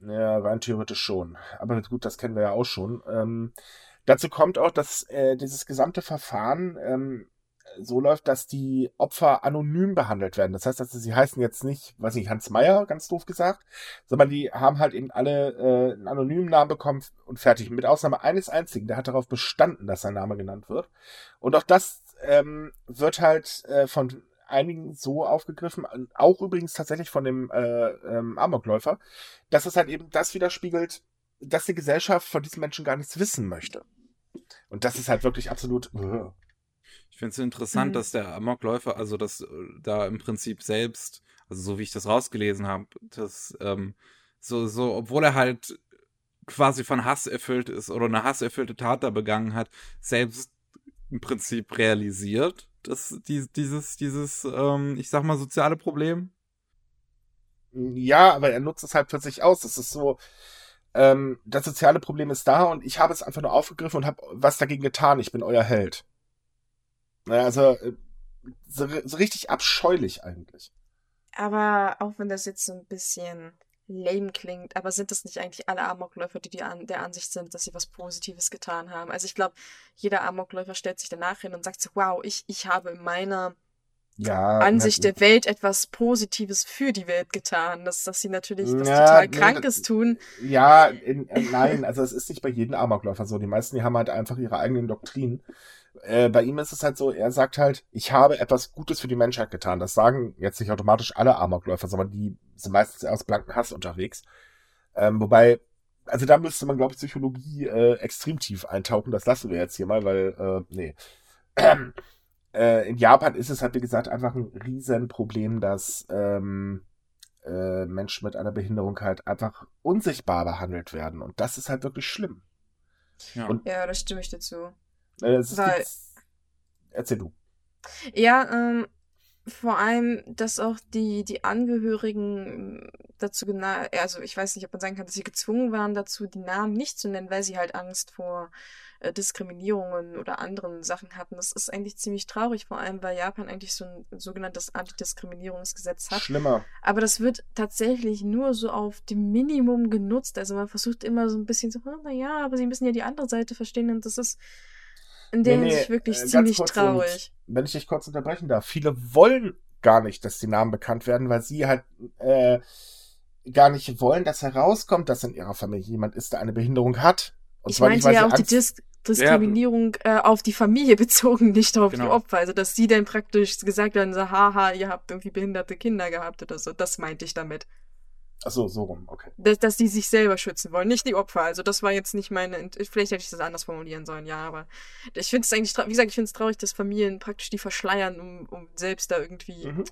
Ja, rein theoretisch schon. Aber gut, das kennen wir ja auch schon. Ähm, dazu kommt auch, dass äh, dieses gesamte Verfahren ähm, so läuft, dass die Opfer anonym behandelt werden. Das heißt, dass sie heißen jetzt nicht, weiß nicht, Hans Meyer, ganz doof gesagt, sondern die haben halt eben alle äh, einen anonymen Namen bekommen und fertig. Mit Ausnahme eines einzigen, der hat darauf bestanden, dass sein Name genannt wird. Und auch das ähm, wird halt äh, von einigen so aufgegriffen, auch übrigens tatsächlich von dem äh, ähm, Amokläufer, dass es halt eben das widerspiegelt, dass die Gesellschaft von diesen Menschen gar nichts wissen möchte. Und das ist halt wirklich absolut. Uh. Ich finde es interessant, mhm. dass der Amokläufer, also dass äh, da im Prinzip selbst, also so wie ich das rausgelesen habe, dass ähm, so, so, obwohl er halt quasi von Hass erfüllt ist oder eine hasserfüllte Tat da begangen hat, selbst im Prinzip realisiert, dass die, dieses, dieses, ähm, ich sag mal, soziale Problem. Ja, aber er nutzt es halt für sich aus. Das ist so, ähm, das soziale Problem ist da und ich habe es einfach nur aufgegriffen und habe was dagegen getan. Ich bin euer Held. Also äh, so, so richtig abscheulich eigentlich. Aber auch wenn das jetzt so ein bisschen lame klingt, aber sind das nicht eigentlich alle Amokläufer, die, die an, der Ansicht sind, dass sie was Positives getan haben? Also ich glaube, jeder Amokläufer stellt sich danach hin und sagt so, wow, ich, ich habe in meiner ja, Ansicht der Welt etwas Positives für die Welt getan. Dass, dass sie natürlich was Ja, total nee, Krankes das- tun. Ja, in, äh, nein, also es ist nicht bei jedem Amokläufer so. Die meisten, die haben halt einfach ihre eigenen Doktrinen. Äh, bei ihm ist es halt so, er sagt halt, ich habe etwas Gutes für die Menschheit getan. Das sagen jetzt nicht automatisch alle Amokläufer, sondern die sind meistens aus blanken Hass unterwegs. Ähm, wobei, also da müsste man, glaube ich, Psychologie äh, extrem tief eintauchen. Das lassen wir jetzt hier mal, weil, äh, nee. Ähm, (clears throat) äh, in Japan ist es halt, wie gesagt, einfach ein Riesenproblem, dass ähm, äh, Menschen mit einer Behinderung halt einfach unsichtbar behandelt werden. Und das ist halt wirklich schlimm. Ja. Und- Ja, da stimme ich dazu. Äh, es ist Weil- erzähl du. Ja, ähm, vor allem, dass auch die, die Angehörigen dazu genau, also ich weiß nicht, ob man sagen kann, dass sie gezwungen waren dazu, die Namen nicht zu nennen, weil sie halt Angst vor äh, Diskriminierungen oder anderen Sachen hatten. Das ist eigentlich ziemlich traurig, vor allem, weil Japan eigentlich so ein sogenanntes Antidiskriminierungsgesetz hat. Schlimmer. Aber das wird tatsächlich nur so auf dem Minimum genutzt. Also man versucht immer so ein bisschen so, oh, naja, aber sie müssen ja die andere Seite verstehen und das ist in der Nee, nee, Hinsicht wirklich äh, ziemlich traurig. Und wenn ich dich kurz unterbrechen darf, viele wollen gar nicht, dass die Namen bekannt werden, weil sie halt äh, gar nicht wollen, dass herauskommt, dass in ihrer Familie jemand ist, der eine Behinderung hat. Und Ich zwar nicht, meinte weil ja auch die Angst- Dis Diskriminierung äh, auf die Familie (laughs) bezogen, nicht auf die Genau. Opfer. Also, dass sie dann praktisch gesagt haben, so, haha, ihr habt irgendwie behinderte Kinder gehabt oder so. Das meinte ich damit. Ach so, so rum, okay. Dass, dass die sich selber schützen wollen, nicht die Opfer. Also, das war jetzt nicht meine, vielleicht hätte ich das anders formulieren sollen, ja, aber ich finde es eigentlich, wie gesagt, ich finde es traurig, dass Familien praktisch die verschleiern, um, um selbst da irgendwie, Mhm.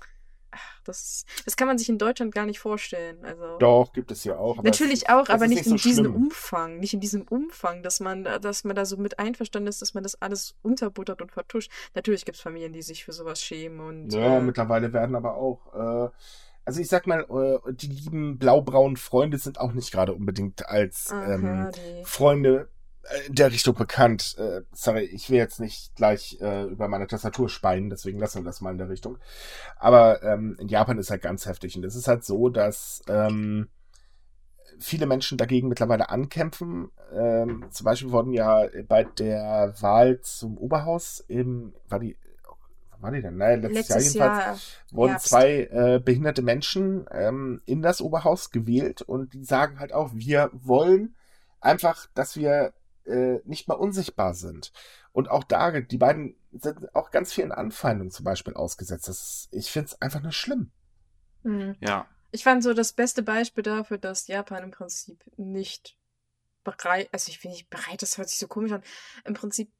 ach, das, das kann man sich in Deutschland gar nicht vorstellen. Also. Doch, gibt es ja auch. es Natürlich ist- auch, es aber ist nicht, so in diesem schlimm. Umfang, nicht in diesem Umfang, dass man, da- dass man da so mit einverstanden ist, dass man das alles unterbuttert und vertuscht. Natürlich gibt es Familien, die sich für sowas schämen und Ja, äh, mittlerweile werden aber auch, äh, also ich sag mal, äh, die lieben blaubraunen Freunde sind auch nicht gerade unbedingt als aha, ähm, die, Freunde äh, in der Richtung bekannt. Äh, sorry, ich will jetzt nicht gleich äh, über meine Tastatur speien, deswegen lassen wir das mal in der Richtung. Aber ähm, in Japan ist halt ganz heftig und es ist halt so, dass ähm, viele Menschen dagegen mittlerweile ankämpfen. Ähm, zum Beispiel wurden ja bei der Wahl zum Oberhaus im, war die, wann war die denn? Nein, letztes, letztes Jahr jedenfalls Jahr, wurden Herbst. zwei äh, behinderte Menschen ähm, in das Oberhaus gewählt und die sagen halt auch, wir wollen einfach, dass wir äh, nicht mal unsichtbar sind. Und auch da, die beiden sind auch ganz vielen Anfeindungen zum Beispiel ausgesetzt. Das ist, ich finde es einfach nur schlimm. Hm. Ja. Ich fand so das beste Beispiel dafür, dass Japan im Prinzip nicht bereit, also ich finde nicht bereit, das hört sich so komisch an, im Prinzip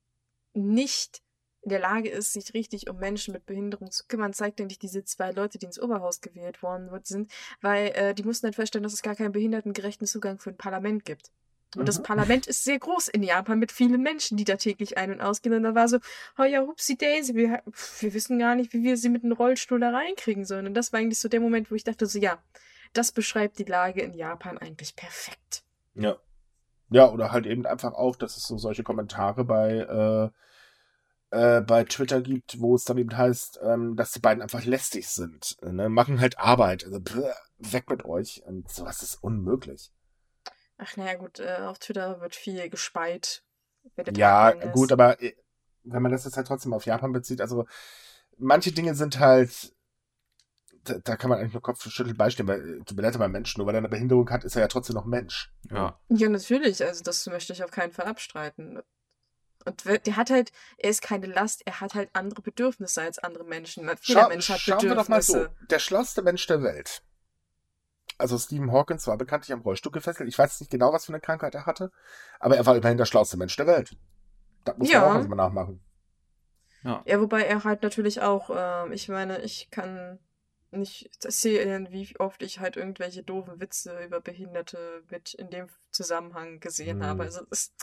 nicht in der Lage ist, sich richtig um Menschen mit Behinderung zu kümmern, zeigt eigentlich diese zwei Leute, die ins Oberhaus gewählt worden sind, weil äh, die mussten dann feststellen, dass es gar keinen behindertengerechten Zugang für ein Parlament gibt. Und das Mhm. Parlament ist sehr groß in Japan mit vielen Menschen, die da täglich ein- und ausgehen. Und da war so, oh ja, hupsi daisy, wir, wir wissen gar nicht, wie wir sie mit einem Rollstuhl da reinkriegen sollen. Und das war eigentlich so der Moment, wo ich dachte so, ja, das beschreibt die Lage in Japan eigentlich perfekt. Ja. Ja, oder halt eben einfach auch, dass es so solche Kommentare bei, äh, äh, bei Twitter gibt, wo es dann eben heißt, ähm, dass die beiden einfach lästig sind. Ne? Machen halt Arbeit. Also pff, weg mit euch. Und sowas ist unmöglich. Ach naja, gut, äh, auf Twitter wird viel gespeit. Ja, gut, aber äh, wenn man das jetzt halt trotzdem auf Japan bezieht, also manche Dinge sind halt, da, da kann man eigentlich nur Kopfschütteln beistehen, weil äh, tut mir leid, aber ein Mensch, nur weil er eine Behinderung hat, ist er ja trotzdem noch Mensch. Ja. Ja, natürlich. Also das möchte ich auf keinen Fall abstreiten. Und der hat halt, er ist keine Last, er hat halt andere Bedürfnisse als andere Menschen. Jeder Schau, Mensch hat schauen wir doch mal so, Bedürfnisse. der schlauste Mensch der Welt. Also Stephen Hawkins war bekanntlich am Rollstuhl gefesselt. Ich weiß nicht genau, was für eine Krankheit er hatte, aber er war immerhin der schlauste Mensch der Welt. Da muss Ja. man auch erstmal nachmachen. Ja. Ja, wobei er halt natürlich auch, ähm, ich meine, ich kann nicht erzählen, wie oft ich halt irgendwelche doofen Witze über Behinderte mit in dem Zusammenhang gesehen Hm. habe. Also es,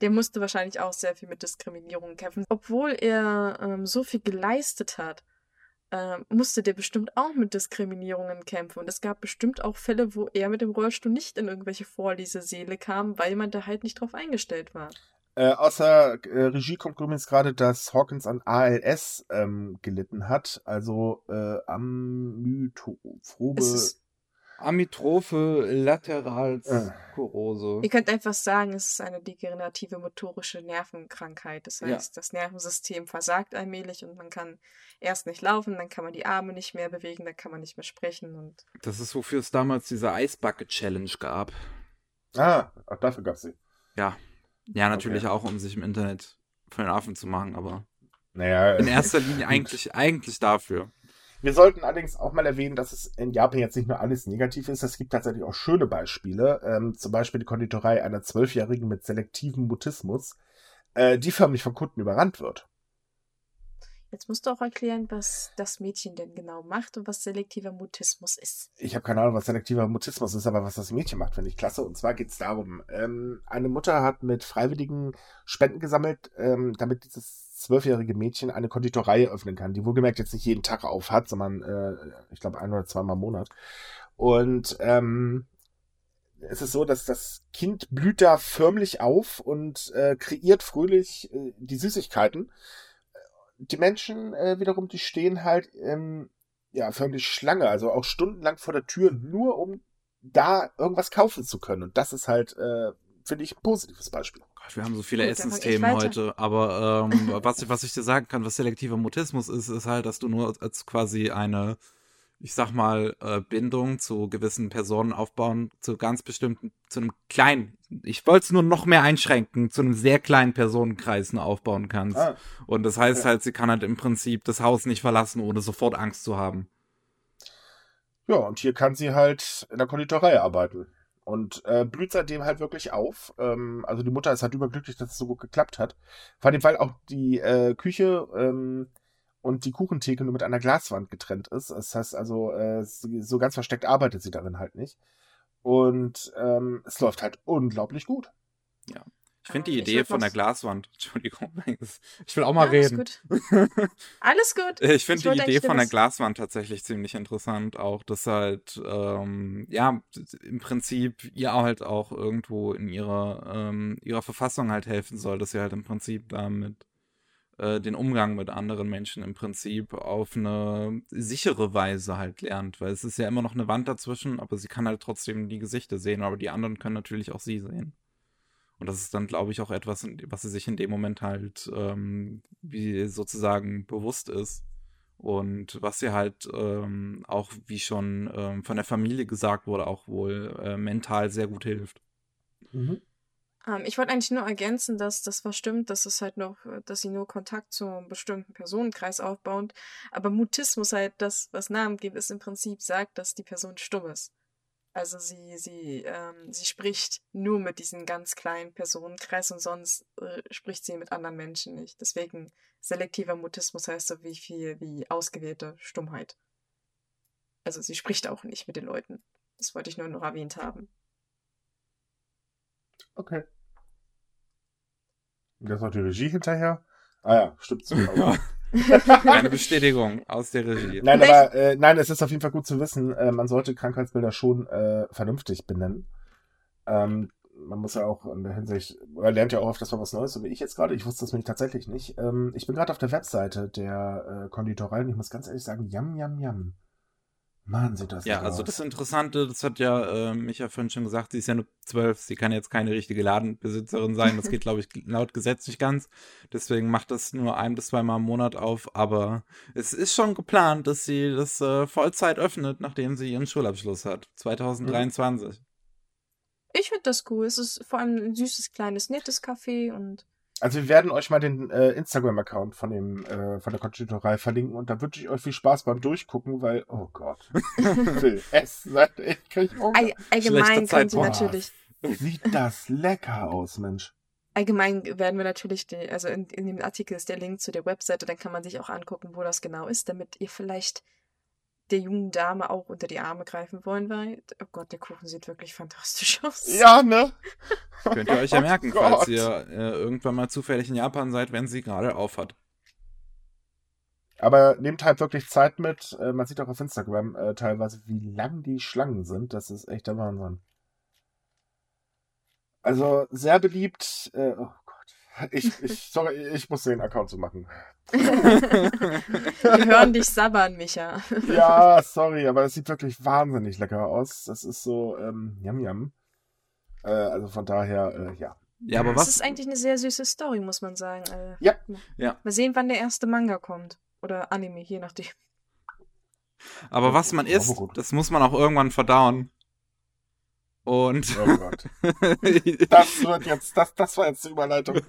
der musste wahrscheinlich auch sehr viel mit Diskriminierung kämpfen. Obwohl er ähm, so viel geleistet hat, ähm, musste der bestimmt auch mit Diskriminierungen kämpfen. Und es gab bestimmt auch Fälle, wo er mit dem Rollstuhl nicht in irgendwelche Vorlesesäle kam, weil man da halt nicht drauf eingestellt war. Äh, außer äh, Regie kommt übrigens gerade, dass Hawkins an ALS ähm, gelitten hat, also äh, ist, Amitrophe Lateralsklerose. Ihr könnt einfach sagen, es ist eine degenerative motorische Nervenkrankheit. Das Ja. heißt, das Nervensystem versagt allmählich und man kann erst nicht laufen, dann kann man die Arme nicht mehr bewegen, dann kann man nicht mehr sprechen und Das ist, wofür es damals diese Eisbucket-Challenge gab. Ah, auch dafür gab's sie. Ja. Ja, natürlich Okay. auch, um sich im Internet von den Affen zu machen, aber Naja, in erster Linie eigentlich, eigentlich dafür. Wir sollten allerdings auch mal erwähnen, dass es in Japan jetzt nicht nur alles negativ ist. Es gibt tatsächlich auch schöne Beispiele. Ähm, zum Beispiel die Konditorei einer Zwölfjährigen mit selektivem Mutismus, äh, die förmlich von Kunden überrannt wird. Jetzt musst du auch erklären, was das Mädchen denn genau macht und was selektiver Mutismus ist. Ich habe keine Ahnung, was selektiver Mutismus ist, aber was das Mädchen macht, finde ich klasse. Und zwar geht es darum, ähm, eine Mutter hat mit Freiwilligen Spenden gesammelt, ähm, damit dieses zwölfjährige Mädchen eine Konditorei öffnen kann, die wohlgemerkt jetzt nicht jeden Tag auf hat, sondern äh, ich glaube ein oder zweimal im Monat. Und ähm, es ist so, dass das Kind blüht da förmlich auf und äh, kreiert fröhlich äh, die Süßigkeiten. Die Menschen äh, wiederum, die stehen halt ähm, ja, förmlich Schlange, also auch stundenlang vor der Tür, nur um da irgendwas kaufen zu können. Und das ist halt, äh, finde ich, ein positives Beispiel. Gott, wir haben so viele Gut, Essensthemen heute, aber ähm, (laughs) was, ich- was ich dir sagen kann, was selektiver Mutismus ist, ist halt, dass du nur als, als quasi eine, ich sag mal, äh, Bindung zu gewissen Personen aufbauen, zu ganz bestimmten, zu einem kleinen, ich wollte es nur noch mehr einschränken, zu einem sehr kleinen Personenkreis nur aufbauen kannst. Ah, Und das heißt Ja. halt, sie kann halt im Prinzip das Haus nicht verlassen, ohne sofort Angst zu haben. ja, und hier kann sie halt in der Konditorei arbeiten. Und äh, blüht seitdem halt wirklich auf. Ähm, also die Mutter ist halt überglücklich, dass es so gut geklappt hat. Vor allem, weil auch die äh, Küche ähm, und die Kuchentheke nur mit einer Glaswand getrennt ist. Das heißt also, äh, so ganz versteckt arbeitet sie darin halt nicht. Und ähm, es läuft halt unglaublich gut. Ich finde die Ähm, ich Idee von der Glaswand, (laughs) Entschuldigung, ich will auch mal Ja, alles reden. gut. (laughs) Alles gut. Ich finde die Idee von der Glaswand tatsächlich ziemlich interessant, auch dass halt, ähm, ja, im Prinzip ihr halt auch irgendwo in ihrer, ähm, ihrer Verfassung halt helfen soll, dass sie halt im Prinzip damit äh, den Umgang mit anderen Menschen im Prinzip auf eine sichere Weise halt lernt, weil es ist ja immer noch eine Wand dazwischen, aber sie kann halt trotzdem die Gesichter sehen, aber die anderen können natürlich auch sie sehen. Und das ist dann, glaube ich, auch etwas, was sie sich in dem Moment halt ähm, wie sozusagen bewusst ist. Und was sie halt ähm, auch, wie schon ähm, von der Familie gesagt wurde, auch wohl äh, mental sehr gut hilft. Mhm. Ähm, ich wollte eigentlich nur ergänzen, dass das was stimmt, dass es halt noch, äh, dass sie nur Kontakt zu einem bestimmten Personenkreis aufbaut. Aber Mutismus halt, das, was Namen gibt, ist im Prinzip sagt, dass die Person stumm ist. Also sie, sie, ähm, sie spricht nur mit diesem ganz kleinen Personenkreis und sonst äh, spricht sie mit anderen Menschen nicht. Deswegen selektiver Mutismus heißt so wie viel wie ausgewählte Stummheit. Also sie spricht auch nicht mit den Leuten. Das wollte ich nur noch erwähnt haben. Okay. Und jetzt noch die Regie hinterher. Ah ja, stimmt so. (laughs) Eine (laughs) Bestätigung aus der Regie. Nein, aber äh, nein, es ist auf jeden Fall gut zu wissen, äh, man sollte Krankheitsbilder schon äh, vernünftig benennen. Ähm, man muss ja auch in der Hinsicht, man lernt ja auch oft, das war was Neues, so wie ich jetzt gerade. Ich wusste das nämlich tatsächlich nicht. Ähm, ich bin gerade auf der Webseite der äh, Konditorei und ich muss ganz ehrlich sagen, yam, yam, yam. Mann, sieht das Ja, also aus. das Interessante, das hat ja äh, Micha vorhin schon gesagt, sie ist ja nur zwölf, sie kann jetzt keine richtige Ladenbesitzerin sein. Das geht, glaube ich, laut Gesetz nicht ganz. Deswegen macht das nur ein bis zweimal im Monat auf. Aber es ist schon geplant, dass sie das äh, Vollzeit öffnet, nachdem sie ihren Schulabschluss hat. 2023. Ich finde das cool. Es ist vor allem ein süßes, kleines, nettes Café und Also wir werden euch mal den äh, Instagram-Account von dem äh, von der Konditorei verlinken und da wünsche ich euch viel Spaß beim Durchgucken, weil oh Gott, (laughs) ich will essen, ich krieg Hunger. all, allgemein können sie natürlich, Sieht das lecker aus, Mensch. allgemein werden wir natürlich, die, also in, in dem Artikel ist der Link zu der Webseite, dann kann man sich auch angucken, wo das genau ist, damit ihr vielleicht der jungen Dame auch unter die Arme greifen wollen wollt. Oh Gott, der Kuchen sieht wirklich fantastisch aus. Ja, ne? (laughs) Könnt ihr euch ja Oh merken, Gott. falls ihr äh, irgendwann mal zufällig in Japan seid, wenn sie gerade auf hat. Aber nehmt halt wirklich Zeit mit. Äh, man sieht auch auf Instagram äh, teilweise, wie lang die Schlangen sind. Das ist echt der Wahnsinn. Also sehr beliebt. Äh, oh. Ich, ich, sorry, ich muss den Account so machen. Wir hören dich sabbern, Micha. Ja, sorry, aber das sieht wirklich wahnsinnig lecker aus. Das ist so, ähm, yum yum. Äh, also von daher, äh, ja. Ja, aber Das was? ist eigentlich eine sehr süße Story, muss man sagen. Äh, Ja. Ja. Mal sehen, wann der erste Manga kommt. Oder Anime, je nachdem. Aber was man isst, das muss man auch irgendwann verdauen. Und Oh Gott. (laughs) Das wird jetzt, das, das war jetzt die Überleitung. (laughs)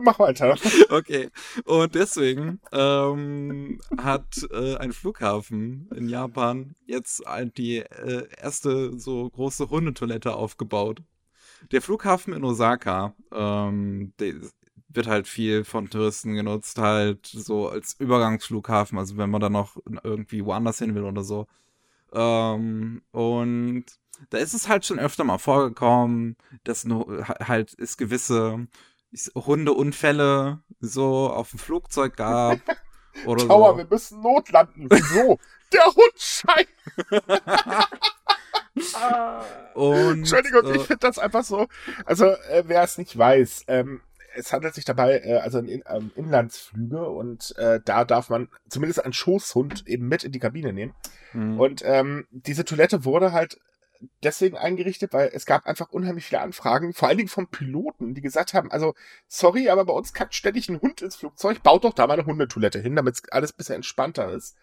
Mach weiter. okay. Und deswegen ähm, hat äh, ein Flughafen in Japan jetzt die äh, erste so große Hundetoilette aufgebaut. Der Flughafen in Osaka, ähm, der wird halt viel von Touristen genutzt, halt so als Übergangsflughafen, also wenn man da noch irgendwie woanders hin will oder so. Ähm, und da ist es halt schon öfter mal vorgekommen, dass nur, halt es gewisse Hundeunfälle so auf dem Flugzeug gab. (laughs) Oder Tower, so. wir müssen notlanden. Wieso? Der Hund scheit. (laughs) Und, Entschuldigung, äh, ich finde das einfach so. Also, äh, wer es nicht weiß, ähm, es handelt sich dabei äh, also um in, ähm, Inlandsflüge und äh, da darf man zumindest einen Schoßhund eben mit in die Kabine nehmen. hm. Und ähm, diese Toilette wurde halt deswegen eingerichtet, weil es gab einfach unheimlich viele Anfragen, vor allen Dingen von Piloten, die gesagt haben, also sorry, aber bei uns kackt ständig ein Hund ins Flugzeug, baut doch da mal eine Hundetoilette hin, damit alles ein bisschen entspannter ist.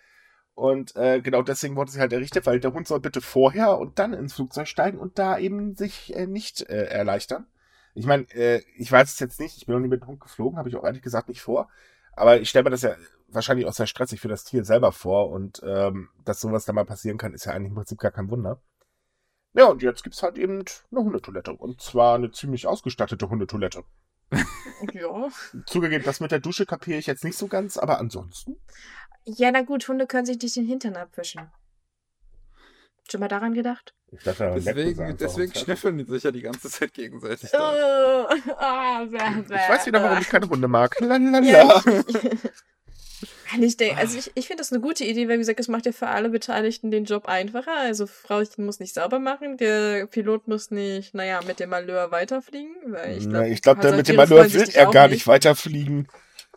Und äh, genau deswegen wurde sie halt errichtet, weil der Hund soll bitte vorher und dann ins Flugzeug steigen und da eben sich äh, nicht äh, erleichtern. Ich meine, äh, ich weiß es jetzt nicht, ich bin noch nie mit dem Hund geflogen, habe ich auch ehrlich gesagt nicht vor. Aber ich stelle mir das ja wahrscheinlich auch sehr stressig für das Tier selber vor und ähm, dass sowas da mal passieren kann, ist ja eigentlich im Prinzip gar kein Wunder. Ja, und jetzt gibt's halt eben eine Hundetoilette. Und zwar eine ziemlich ausgestattete Hundetoilette. (laughs) ja. Zugegeben, das mit der Dusche kapiere ich jetzt nicht so ganz, aber ansonsten. Ja, na gut, Hunde können sich nicht den Hintern abwischen. Schon mal daran gedacht? Ich dachte, da deswegen deswegen schnüffeln die sich ja die ganze Zeit gegenseitig. Oh, ah, bäh, bäh, Ich weiß wieder, warum ich keine Hunde mag. Lalala. Ja, ich, ich denke, also ich, ich finde das eine gute Idee, weil wie gesagt, es macht ja für alle Beteiligten den Job einfacher. Also Frauchen muss nicht sauber machen, der Pilot muss nicht, naja, mit dem Malheur weiterfliegen. Weil ich glaube, glaube, der mit dem Malheur will er gar nicht weiterfliegen.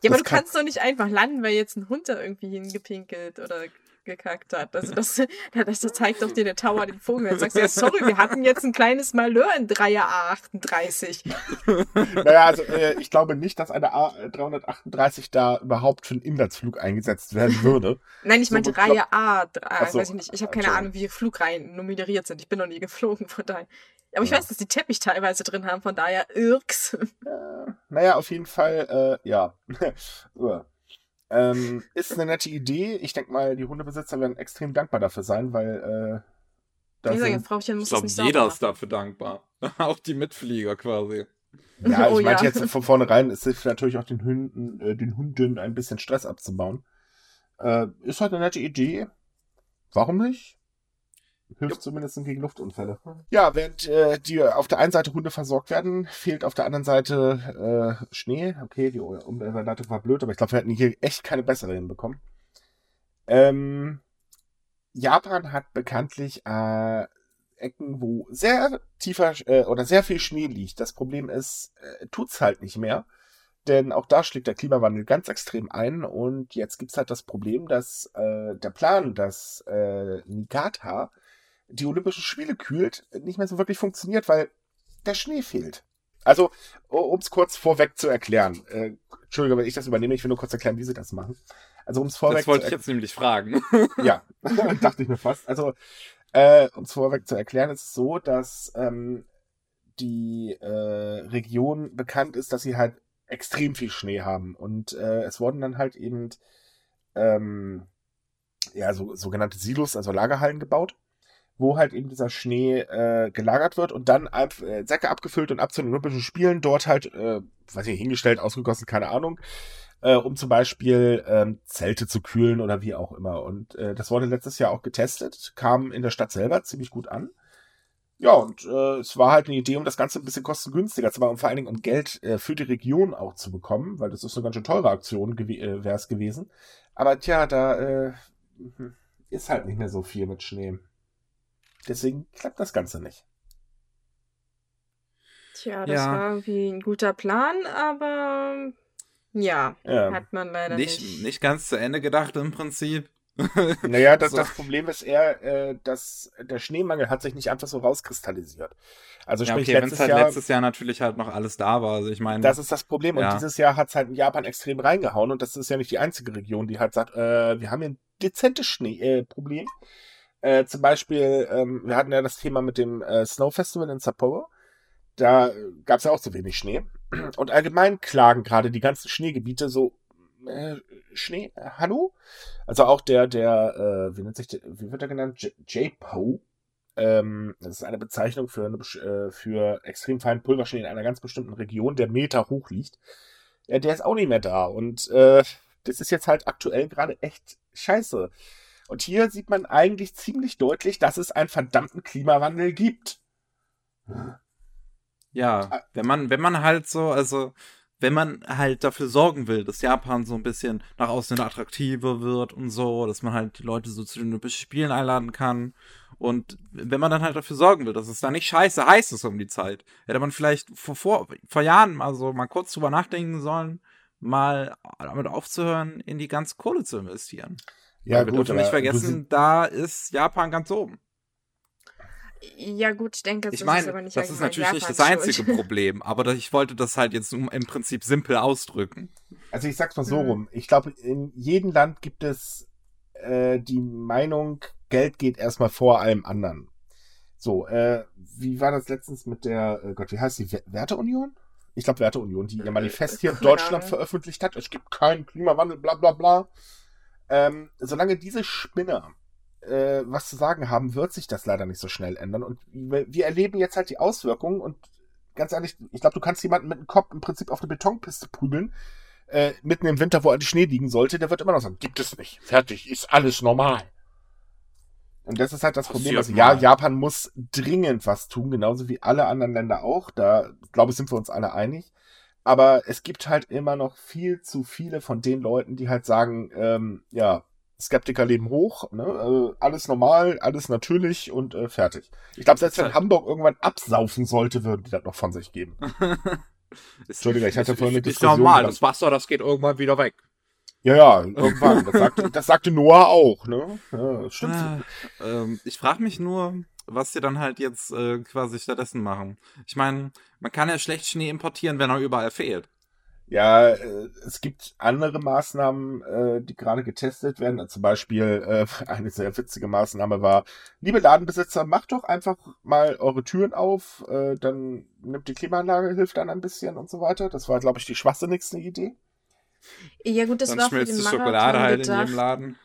Ja, aber das du kann- kannst doch nicht einfach landen, weil jetzt ein Hund da irgendwie hingepinkelt oder gekackt hat. Also das, (laughs) das, das zeigt doch dir der Tower den Vogel. Dann sagst du, ja, sorry, wir hatten jetzt ein kleines Malheur in 3er A38. (laughs) Naja, also äh, ich glaube nicht, dass eine A338 da überhaupt für einen Inlandsflug eingesetzt werden würde. (laughs) Nein, ich So meinte. Reihe A. Dr- Ach so, weiß ich nicht. Ich habe keine. Ahnung, wie Flugreihen nummeriert sind. Ich bin noch nie geflogen, von daher. Aber ich Ja. weiß, dass die Teppich teilweise drin haben, von daher irks. Äh, naja, auf jeden Fall, äh, ja. Ähm, (laughs) ist eine nette Idee. Ich denke mal, die Hundebesitzer werden extrem dankbar dafür sein, weil äh, da sind, Frauchen Ich muss glaube, jeder ist dafür dankbar. (laughs) Auch die Mitflieger quasi. ja, ich Oh, meinte ja. jetzt von vornherein, es hilft natürlich auch den Hunden, äh, den Hunden ein bisschen Stress abzubauen. Äh, ist halt eine nette Idee. Warum nicht? Hilft zumindest gegen Luftunfälle. Ja, während äh, die auf der einen Seite Hunde versorgt werden, fehlt auf der anderen Seite äh, Schnee. Okay, die Umleitung war blöd, aber ich glaube, wir hätten hier echt keine bessere hinbekommen. Ähm, Japan hat bekanntlich äh, Ecken, wo sehr tiefer äh, oder sehr viel Schnee liegt. Das Problem ist, äh, tut's halt nicht mehr. Denn auch da schlägt der Klimawandel ganz extrem ein und jetzt gibt's halt das Problem, dass äh, der Plan, dass äh, Niigata die Olympischen Spiele kühlt, nicht mehr so wirklich funktioniert, weil der Schnee fehlt. Also, um es kurz vorweg zu erklären, äh, Entschuldige, wenn ich das übernehme, ich will nur kurz erklären, wie sie das machen. Also, um es vorweg Das wollte zu ich jetzt nämlich fragen. (laughs) ja, (laughs) (laughs) dachte ich mir fast. Also, äh, um es vorweg zu erklären, ist es so, dass ähm, die äh, Region bekannt ist, dass sie halt extrem viel Schnee haben. Und äh, es wurden dann halt eben ähm, ja, so sogenannte Silos, also Lagerhallen gebaut, wo halt eben dieser Schnee äh, gelagert wird und dann ab, äh, Säcke abgefüllt und ab zu den Olympischen Spielen dort halt, äh, weiß ich, hingestellt, ausgegossen, keine Ahnung, äh, um zum Beispiel ähm, Zelte zu kühlen oder wie auch immer. Und äh, das wurde letztes Jahr auch getestet, kam in der Stadt selber ziemlich gut an. Ja, und äh, es war halt eine Idee, um das Ganze ein bisschen kostengünstiger zu machen und vor allen Dingen um Geld äh, für die Region auch zu bekommen, weil das ist eine ganz schön teure Aktion gew äh, wäre es gewesen. Aber tja, da äh, ist halt nicht mehr so viel mit Schnee. Deswegen klappt das Ganze nicht. Tja, das Ja. war irgendwie ein guter Plan, aber ja, Ja. hat man leider Nicht, nicht. nicht ganz zu Ende gedacht im Prinzip. (laughs) Naja, das, So. das Problem ist eher, äh, dass der Schneemangel hat sich nicht einfach so rauskristallisiert. Also Ja, sprich, okay, wenn es letztes halt Jahr, letztes Jahr natürlich halt noch alles da war. Also ich meine, das ist das Problem. Und Ja. dieses Jahr hat es halt in Japan extrem reingehauen. Und das ist ja nicht die einzige Region, die halt sagt, äh, wir haben hier ein dezentes Schneeproblem. Äh, Problem. Äh, zum Beispiel, ähm, wir hatten ja das Thema mit dem äh, Snow Festival in Sapporo. Da gab es ja auch zu wenig Schnee. Und allgemein klagen gerade die ganzen Schneegebiete so, äh, Schnee, äh, hallo? Also auch der, der, äh, wie nennt sich der, wie wird er genannt? J-Po. Ähm, das ist eine Bezeichnung für, eine, äh, für extrem feinen Pulverschnee in einer ganz bestimmten Region, der Meter hoch liegt. Ja, der ist auch nicht mehr da. Und äh, das ist jetzt halt aktuell gerade echt scheiße. Und hier sieht man eigentlich ziemlich deutlich, dass es einen verdammten Klimawandel gibt. Ja, wenn man, wenn man halt so, also wenn man halt dafür sorgen will, dass Japan so ein bisschen nach außen attraktiver wird und so, dass man halt die Leute so zu den Olympischen Spielen einladen kann. Und wenn man dann halt dafür sorgen will, dass es da nicht scheiße heiß ist um die Zeit, hätte man vielleicht vor, vor, vor Jahren mal so mal kurz drüber nachdenken sollen, mal damit aufzuhören, in die ganze Kohle zu investieren. Weil wir dürfen nicht vergessen, da ist Japan ganz oben. Ja, gut, ich denke, das Ich ist meine, aber nicht das ist natürlich nicht das einzige Schuld. Problem, aber ich wollte das halt jetzt im Prinzip simpel ausdrücken. Also ich sag's mal so Mhm. rum. Ich glaube, in jedem Land gibt es äh, die Meinung, Geld geht erstmal vor allem anderen. So, äh, wie war das letztens mit der, äh Gott, wie heißt die, Wer- Werteunion? Ich glaube Werteunion, die ihr Manifest hier in Deutschland veröffentlicht hat. Es gibt keinen Klimawandel, bla bla bla. Ähm, solange diese Spinner äh, was zu sagen haben, wird sich das leider nicht so schnell ändern. Und wir, wir erleben jetzt halt die Auswirkungen und ganz ehrlich, ich glaube, du kannst jemanden mit dem Kopf im Prinzip auf eine Betonpiste prügeln, äh, mitten im Winter, wo eigentlich Schnee liegen sollte, der wird immer noch sagen, gibt es nicht. Fertig, ist alles normal. Und das ist halt das Problem. Also ja. Japan muss dringend was tun, genauso wie alle anderen Länder auch. Da, glaube ich, sind wir uns alle einig. Aber es gibt halt immer noch viel zu viele von den Leuten, die halt sagen, ähm, ja, Skeptiker leben hoch, ne? äh, alles normal, alles natürlich und äh, fertig. Ich glaube, selbst wenn Hamburg irgendwann absaufen sollte, würden die das noch von sich geben. (laughs) Entschuldigung, ich hatte vorhin eine Ist Diskussion normal, gehabt. das Wasser, das geht irgendwann wieder weg. Ja, ja, irgendwann. Das sagte, das sagte Noah auch, ne? Ja, stimmt. Ah, ähm, ich frage mich nur, was die dann halt jetzt äh, quasi stattdessen machen. Ich meine, man kann ja schlecht Schnee importieren, wenn er überall fehlt. Ja, äh, es gibt andere Maßnahmen, äh, die gerade getestet werden. Zum Beispiel äh, (laughs) eine sehr witzige Maßnahme war, liebe Ladenbesitzer, macht doch einfach mal eure Türen auf, äh, dann nimmt die Klimaanlage, hilft dann ein bisschen und so weiter. Das war, glaube ich, die schwachsinnigste Idee. Ja, gut, das dann war für den die Marathon Schokolade halt in gedacht. jedem Laden.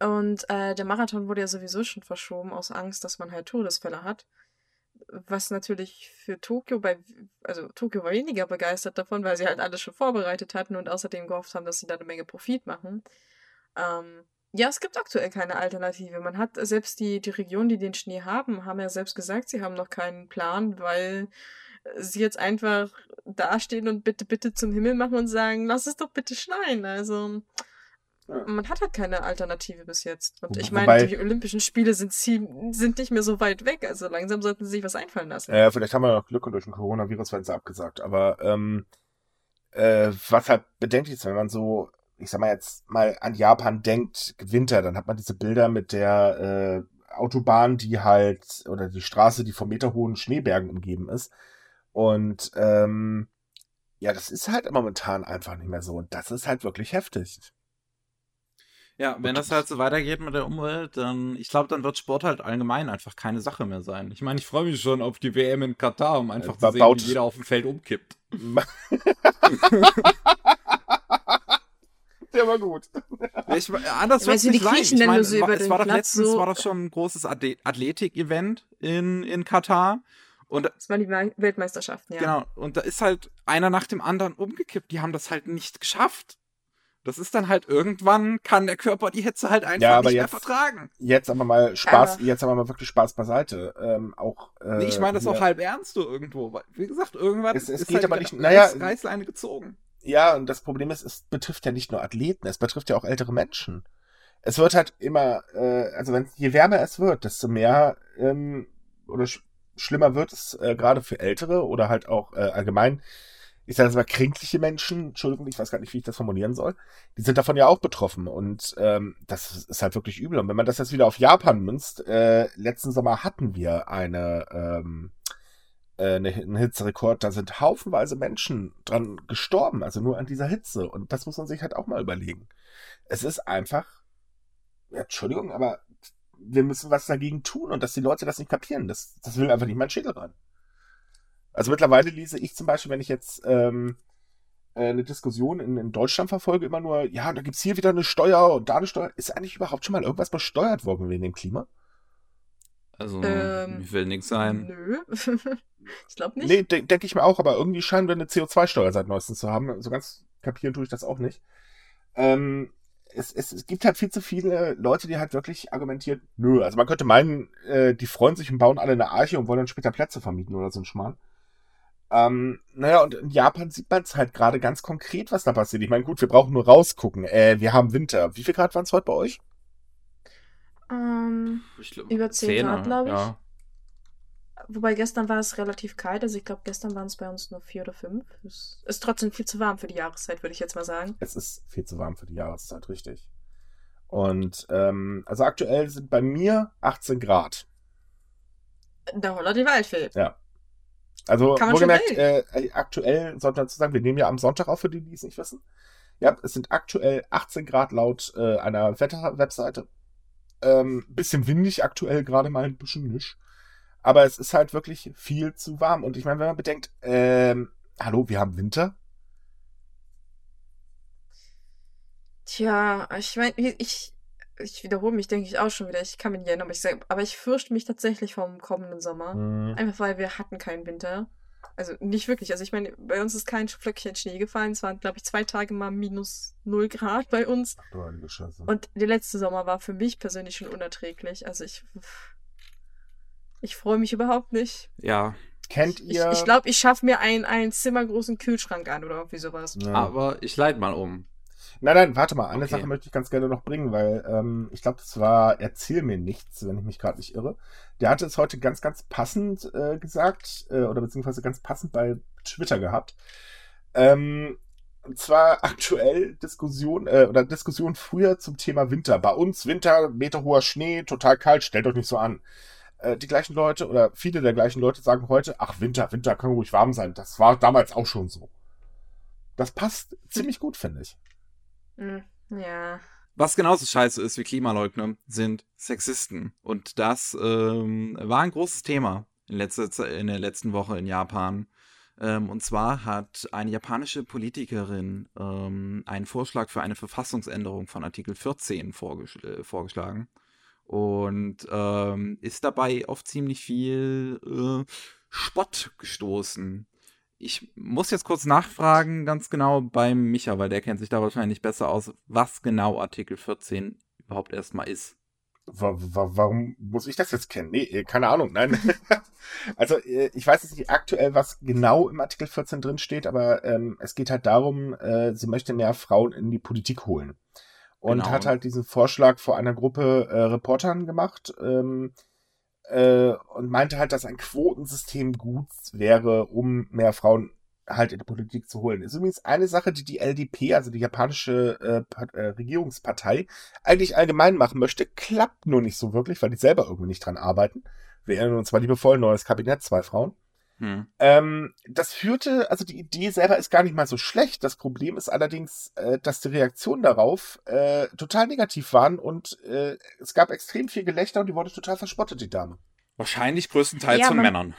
Und äh, der Marathon wurde ja sowieso schon verschoben, aus Angst, dass man halt Todesfälle hat. Was natürlich für Tokio bei, also Tokio war weniger begeistert davon, weil sie halt alles schon vorbereitet hatten und außerdem gehofft haben, dass sie da eine Menge Profit machen. Ähm, ja, es gibt aktuell keine Alternative. Man hat selbst die, die Regionen, die den Schnee haben, haben ja selbst gesagt, sie haben noch keinen Plan, weil sie jetzt einfach dastehen und bitte, bitte zum Himmel machen und sagen, lass es doch bitte schneien. Also, Ja. man hat halt keine Alternative bis jetzt. Und ich wobei- meine, die Olympischen Spiele sind, sind nicht mehr so weit weg. Also langsam sollten sie sich was einfallen lassen. Äh, vielleicht haben wir noch Glück und durch den Coronavirus werden sie abgesagt. Aber ähm, äh, was halt bedenklich ist, wenn man so, ich sag mal jetzt mal an Japan denkt, Winter, dann hat man diese Bilder mit der äh, Autobahn, die halt, oder die Straße, die von meterhohen Schneebergen umgeben ist. Und ähm, ja, das ist halt momentan einfach nicht mehr so. Und das ist halt wirklich heftig. Ja, wenn das halt so weitergeht mit der Umwelt, dann, ich glaube, dann wird Sport halt allgemein einfach keine Sache mehr sein. Ich meine, ich freue mich schon auf die WM in Katar, um einfach Äh, zu sehen, baut- wie jeder auf dem Feld umkippt. (laughs) Der war gut. Ich, anders du, die nicht sein. kriechen Ich nur so es war doch Platz letztens so- war doch schon ein großes Athle- Athletik-Event in, in Katar. Und Das waren die Wel- Weltmeisterschaften, ja. Genau, und da ist halt einer nach dem anderen umgekippt. Die haben das halt nicht geschafft. Das ist dann halt irgendwann, kann der Körper die Hitze halt einfach Ja, aber nicht mehr jetzt- vertragen. Jetzt aber mal Spaß, Aber- jetzt aber mal wirklich Spaß beiseite. Ähm, auch, äh, Nee, ich meine das auch halb ernst so irgendwo. weil, Wie gesagt, irgendwann Es- es ist geht halt aber die nicht- naja, Reiß- Reißleine gezogen. Ja, und das Problem ist, es betrifft ja nicht nur Athleten, es betrifft ja auch ältere Menschen. Es wird halt immer, äh, also wenn je wärmer es wird, desto mehr ähm, oder sch schlimmer wird es äh, gerade für Ältere oder halt auch äh, allgemein, ich sage jetzt mal, kränkliche Menschen, Entschuldigung, ich weiß gar nicht, wie ich das formulieren soll, die sind davon ja auch betroffen und ähm, das ist halt wirklich übel. Und wenn man das jetzt wieder auf Japan münzt, äh, letzten Sommer hatten wir eine, ähm, äh, eine, einen Hitzerekord, da sind haufenweise Menschen dran gestorben, also nur an dieser Hitze und das muss man sich halt auch mal überlegen. Es ist einfach, ja, Entschuldigung, aber wir müssen was dagegen tun und dass die Leute das nicht kapieren, das, das will einfach nicht mein Schädel rein. Also mittlerweile lese ich zum Beispiel, wenn ich jetzt ähm, äh, eine Diskussion in, in Deutschland verfolge, immer nur, ja, da gibt's hier wieder eine Steuer und da eine Steuer. Ist eigentlich überhaupt schon mal irgendwas besteuert worden wegen dem Klima? Also, Ähm, (laughs) ich will nichts sein. Nö. ich glaube nicht. Nee, de denke ich mir auch, aber irgendwie scheinen wir eine CO2-Steuer seit neuestem zu haben. So ganz kapieren tue ich das auch nicht. Ähm, es, es, es gibt halt viel zu viele Leute, die halt wirklich argumentieren, nö, also man könnte meinen, äh, die freuen sich und bauen alle eine Arche und wollen dann später Plätze vermieten oder so ein Schmarrn. Ähm, naja, und in Japan sieht man es halt gerade ganz konkret, was da passiert. Ich meine, gut, wir brauchen nur rausgucken. Äh, wir haben Winter. Wie viel Grad waren es heute bei euch? Ähm, Ich glaub, Über 10 Zehner, Grad, glaub ich. Ja. wobei gestern war es relativ kalt. Also ich glaube, gestern waren es bei uns nur 4 oder 5. Ist, ist trotzdem viel zu warm für die Jahreszeit, würde ich jetzt mal sagen. Es ist viel zu warm für die Jahreszeit, richtig. Und ähm, also aktuell sind bei mir 18 Grad. Da holler die Waldfee. Also wohlgemerkt, äh, aktuell sollte man dazu sagen, wir nehmen ja am Sonntag auf, für die, die es nicht wissen. Ja, es sind aktuell 18 Grad laut äh, einer Wetterwebseite. Ähm, bisschen windig aktuell, gerade mal ein bisschen nisch. Aber es ist halt wirklich viel zu warm. Und ich meine, wenn man bedenkt, ähm, hallo, wir haben Winter. Tja, ich meine, ich, ich wiederhole mich, denke ich auch schon wieder. Ich kann mich nicht erinnern, aber ich, sag, aber ich fürchte mich tatsächlich vom kommenden Sommer. Hm. Einfach weil wir hatten keinen Winter. Also nicht wirklich. Also ich meine, bei uns ist kein Flöckchen Schnee gefallen. Es waren, glaube ich, zwei Tage mal minus 0 Grad bei uns. Ach du heilige Scheiße. Und der letzte Sommer war für mich persönlich schon unerträglich. Also ich. Ich freue mich überhaupt nicht. ja, Kennt Ich, ihr... ich glaube, ich schaffe mir einen, einen zimmergroßen Kühlschrank an oder irgendwie sowas. Ja. aber ich leite mal um. Nein, nein, warte mal. Eine Okay. Sache möchte ich ganz gerne noch bringen, weil ähm, ich glaube, das war Erzähl mir nichts, wenn ich mich gerade nicht irre. Der hatte es heute ganz, ganz passend äh, gesagt, äh, oder beziehungsweise ganz passend bei Twitter gehabt. Ähm, und zwar (laughs) aktuell Diskussion, äh, oder Diskussion früher zum Thema Winter. Bei uns Winter, meterhoher Schnee, total kalt, stellt euch nicht so an. Äh, die gleichen Leute oder viele der gleichen Leute sagen heute, ach Winter, Winter kann ruhig warm sein. Das war damals auch schon so. Das passt ziemlich gut, finde ich. Hm, ja. Was genauso scheiße ist wie Klimaleugner, sind Sexisten. Und das ähm, war ein großes Thema in, letzter, in der letzten Woche in Japan. Ähm, und zwar hat eine japanische Politikerin ähm, einen Vorschlag für eine Verfassungsänderung von Artikel 14 vorgesch äh, vorgeschlagen. Und ähm, ist dabei auf ziemlich viel äh, Spott gestoßen. Ich muss jetzt kurz nachfragen, ganz genau beim Micha, weil der kennt sich da wahrscheinlich besser aus, was genau Artikel 14 überhaupt erstmal ist. Wa wa warum muss ich das jetzt kennen? Nee, äh, keine Ahnung, nein. (laughs) also äh, ich weiß jetzt nicht aktuell, was genau im Artikel 14 drin steht, aber ähm, es geht halt darum, äh, sie möchte mehr Frauen in die Politik holen. Und Genau. hat halt diesen Vorschlag vor einer Gruppe äh, Reportern gemacht ähm, äh, und meinte halt, dass ein Quotensystem gut wäre, um mehr Frauen halt in die Politik zu holen. Ist übrigens eine Sache, die die LDP, also die japanische äh, äh, Regierungspartei, eigentlich allgemein machen möchte, klappt nur nicht so wirklich, weil die selber irgendwie nicht dran arbeiten. Wir erinnern uns zwar liebevoll, neues Kabinett, zwei Frauen. Hm. Ähm, das führte, also die Idee selber ist gar nicht mal so schlecht. Das Problem ist allerdings, äh, dass die Reaktionen darauf äh, total negativ waren und äh, es gab extrem viel Gelächter und die wurde total verspottet, die Dame. Wahrscheinlich größtenteils Ja, von Männern.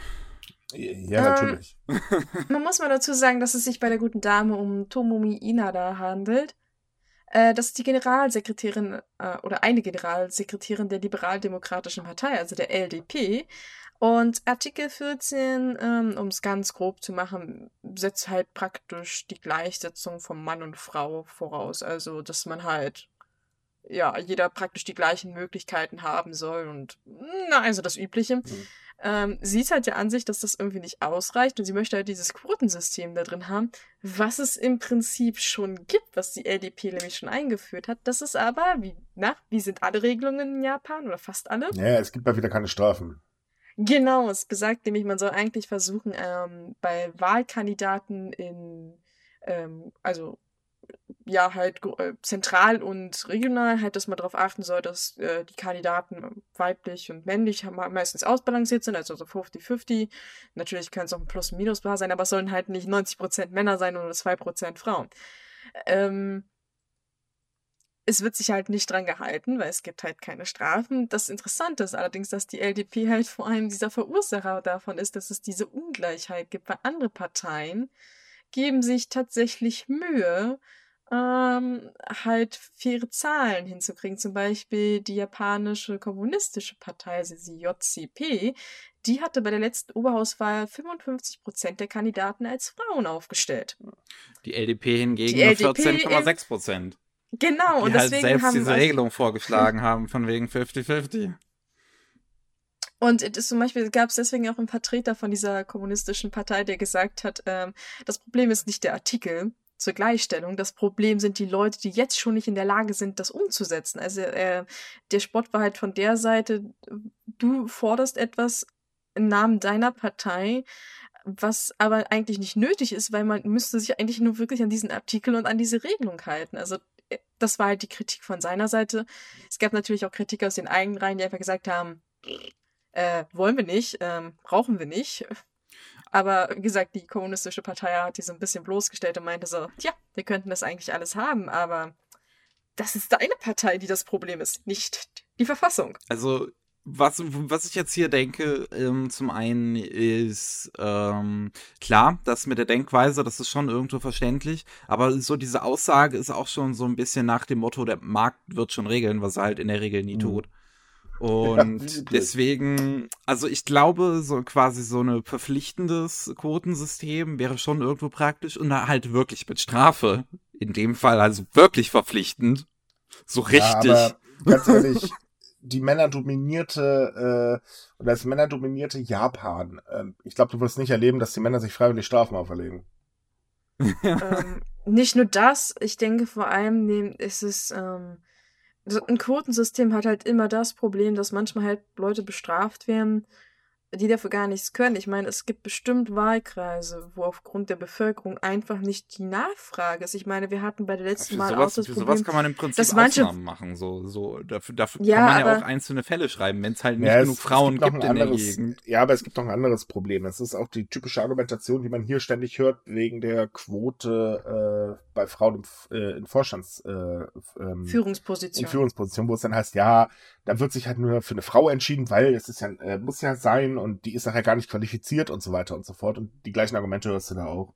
Ja, Ähm, natürlich. (laughs) (laughs) Man muss mal dazu sagen, dass es sich bei der guten Dame um Tomomi Inada handelt. Äh, das ist die Generalsekretärin äh, oder eine Generalsekretärin der Liberaldemokratischen Partei, also der LDP. Und Artikel 14, ähm, um es ganz grob zu machen, setzt halt praktisch die Gleichsetzung von Mann und Frau voraus. Also, dass man halt, ja, jeder praktisch die gleichen Möglichkeiten haben soll und, na, also das Übliche. Mhm. Ähm, sie ist halt der Ansicht, dass das irgendwie nicht ausreicht und sie möchte halt dieses Quotensystem da drin haben, was es im Prinzip schon gibt, was die LDP nämlich schon eingeführt hat. Das ist aber, wie, na, wie sind alle Regelungen in Japan oder fast alle? Ja, es gibt mal wieder keine Strafen. Genau, es besagt nämlich, man soll eigentlich versuchen, ähm, bei Wahlkandidaten in, ähm, also ja, halt äh, zentral und regional halt, dass man darauf achten soll, dass äh, die Kandidaten weiblich und männlich meistens ausbalanciert sind, also so 50-50. Natürlich kann es auch ein Plus- und Minuspaar sein, aber es sollen halt nicht 90% Männer sein und 2% Frauen. Ähm, es wird sich halt nicht dran gehalten, weil es gibt halt keine Strafen. Das Interessante ist allerdings, dass die LDP halt vor allem dieser Verursacher davon ist, dass es diese Ungleichheit gibt, weil andere Parteien geben sich tatsächlich Mühe, ähm, halt faire Zahlen hinzukriegen. Zum Beispiel die japanische kommunistische Partei, also die JCP, die hatte bei der letzten Oberhauswahl 55 Prozent der Kandidaten als Frauen aufgestellt. Die LDP hingegen die nur 14,6 Prozent. Genau, die und halt deswegen selbst haben diese also- Regelung vorgeschlagen haben, von wegen 50-50. Und es ist zum Beispiel gab es deswegen auch einen Vertreter von dieser kommunistischen Partei, der gesagt hat, ähm, das Problem ist nicht der Artikel zur Gleichstellung, das Problem sind die Leute, die jetzt schon nicht in der Lage sind, das umzusetzen. Also äh, der Sport war halt von der Seite, du forderst etwas im Namen deiner Partei, was aber eigentlich nicht nötig ist, weil man müsste sich eigentlich nur wirklich an diesen Artikel und an diese Regelung halten. Also äh, das war halt die Kritik von seiner Seite. Es gab natürlich auch Kritik aus den eigenen Reihen, die einfach gesagt haben, äh, wollen wir nicht, ähm, brauchen wir nicht. Aber wie gesagt, die kommunistische Partei hat die so ein bisschen bloßgestellt und meinte so, tja, wir könnten das eigentlich alles haben, aber das ist deine Partei, die das Problem ist, nicht die Verfassung. Also, was, was ich jetzt hier denke, ähm, zum einen ist ähm, klar, das mit der Denkweise, das ist schon irgendwo verständlich, aber so diese Aussage ist auch schon so ein bisschen nach dem Motto, der Markt wird schon regeln, was er halt in der Regel nie Mhm. tut. Und deswegen, also ich glaube, so quasi so ein verpflichtendes Quotensystem wäre schon irgendwo praktisch und da halt wirklich mit Strafe. In dem Fall also wirklich verpflichtend. So richtig. Ja, aber ganz (laughs) ehrlich, die männerdominierte äh, oder das männerdominierte Japan. ähm, ich glaube, du wirst nicht erleben, dass die Männer sich freiwillig Strafen auferlegen. ähm, nicht nur das, ich denke vor allem ist es, ähm, ein Quotensystem hat halt immer das Problem, dass manchmal halt Leute bestraft werden, die dafür gar nichts können. Ich meine, es gibt bestimmt Wahlkreise, wo aufgrund der Bevölkerung einfach nicht die Nachfrage ist. Ich meine, wir hatten bei der letzten Für Mal auch sowas, das für Problem, sowas kann man im Prinzip dass manche- Ausnahmen machen. So, so, dafür dafür Ja, kann man ja aber- auch einzelne Fälle schreiben, wenn es halt nicht Ja, es- genug es Frauen gibt ein in der anderes- Gegend. Ja, aber es gibt noch ein anderes Problem. Es ist auch die typische Argumentation, die man hier ständig hört, wegen der Quote äh, bei Frauen im, äh, in Vorstands äh, ähm, Führungsposition. in Führungsposition, wo es dann heißt, ja, da wird sich halt nur für eine Frau entschieden, weil es ist ja, äh, muss ja sein und die ist nachher gar nicht qualifiziert und so weiter und so fort. Und die gleichen Argumente hörst du da auch.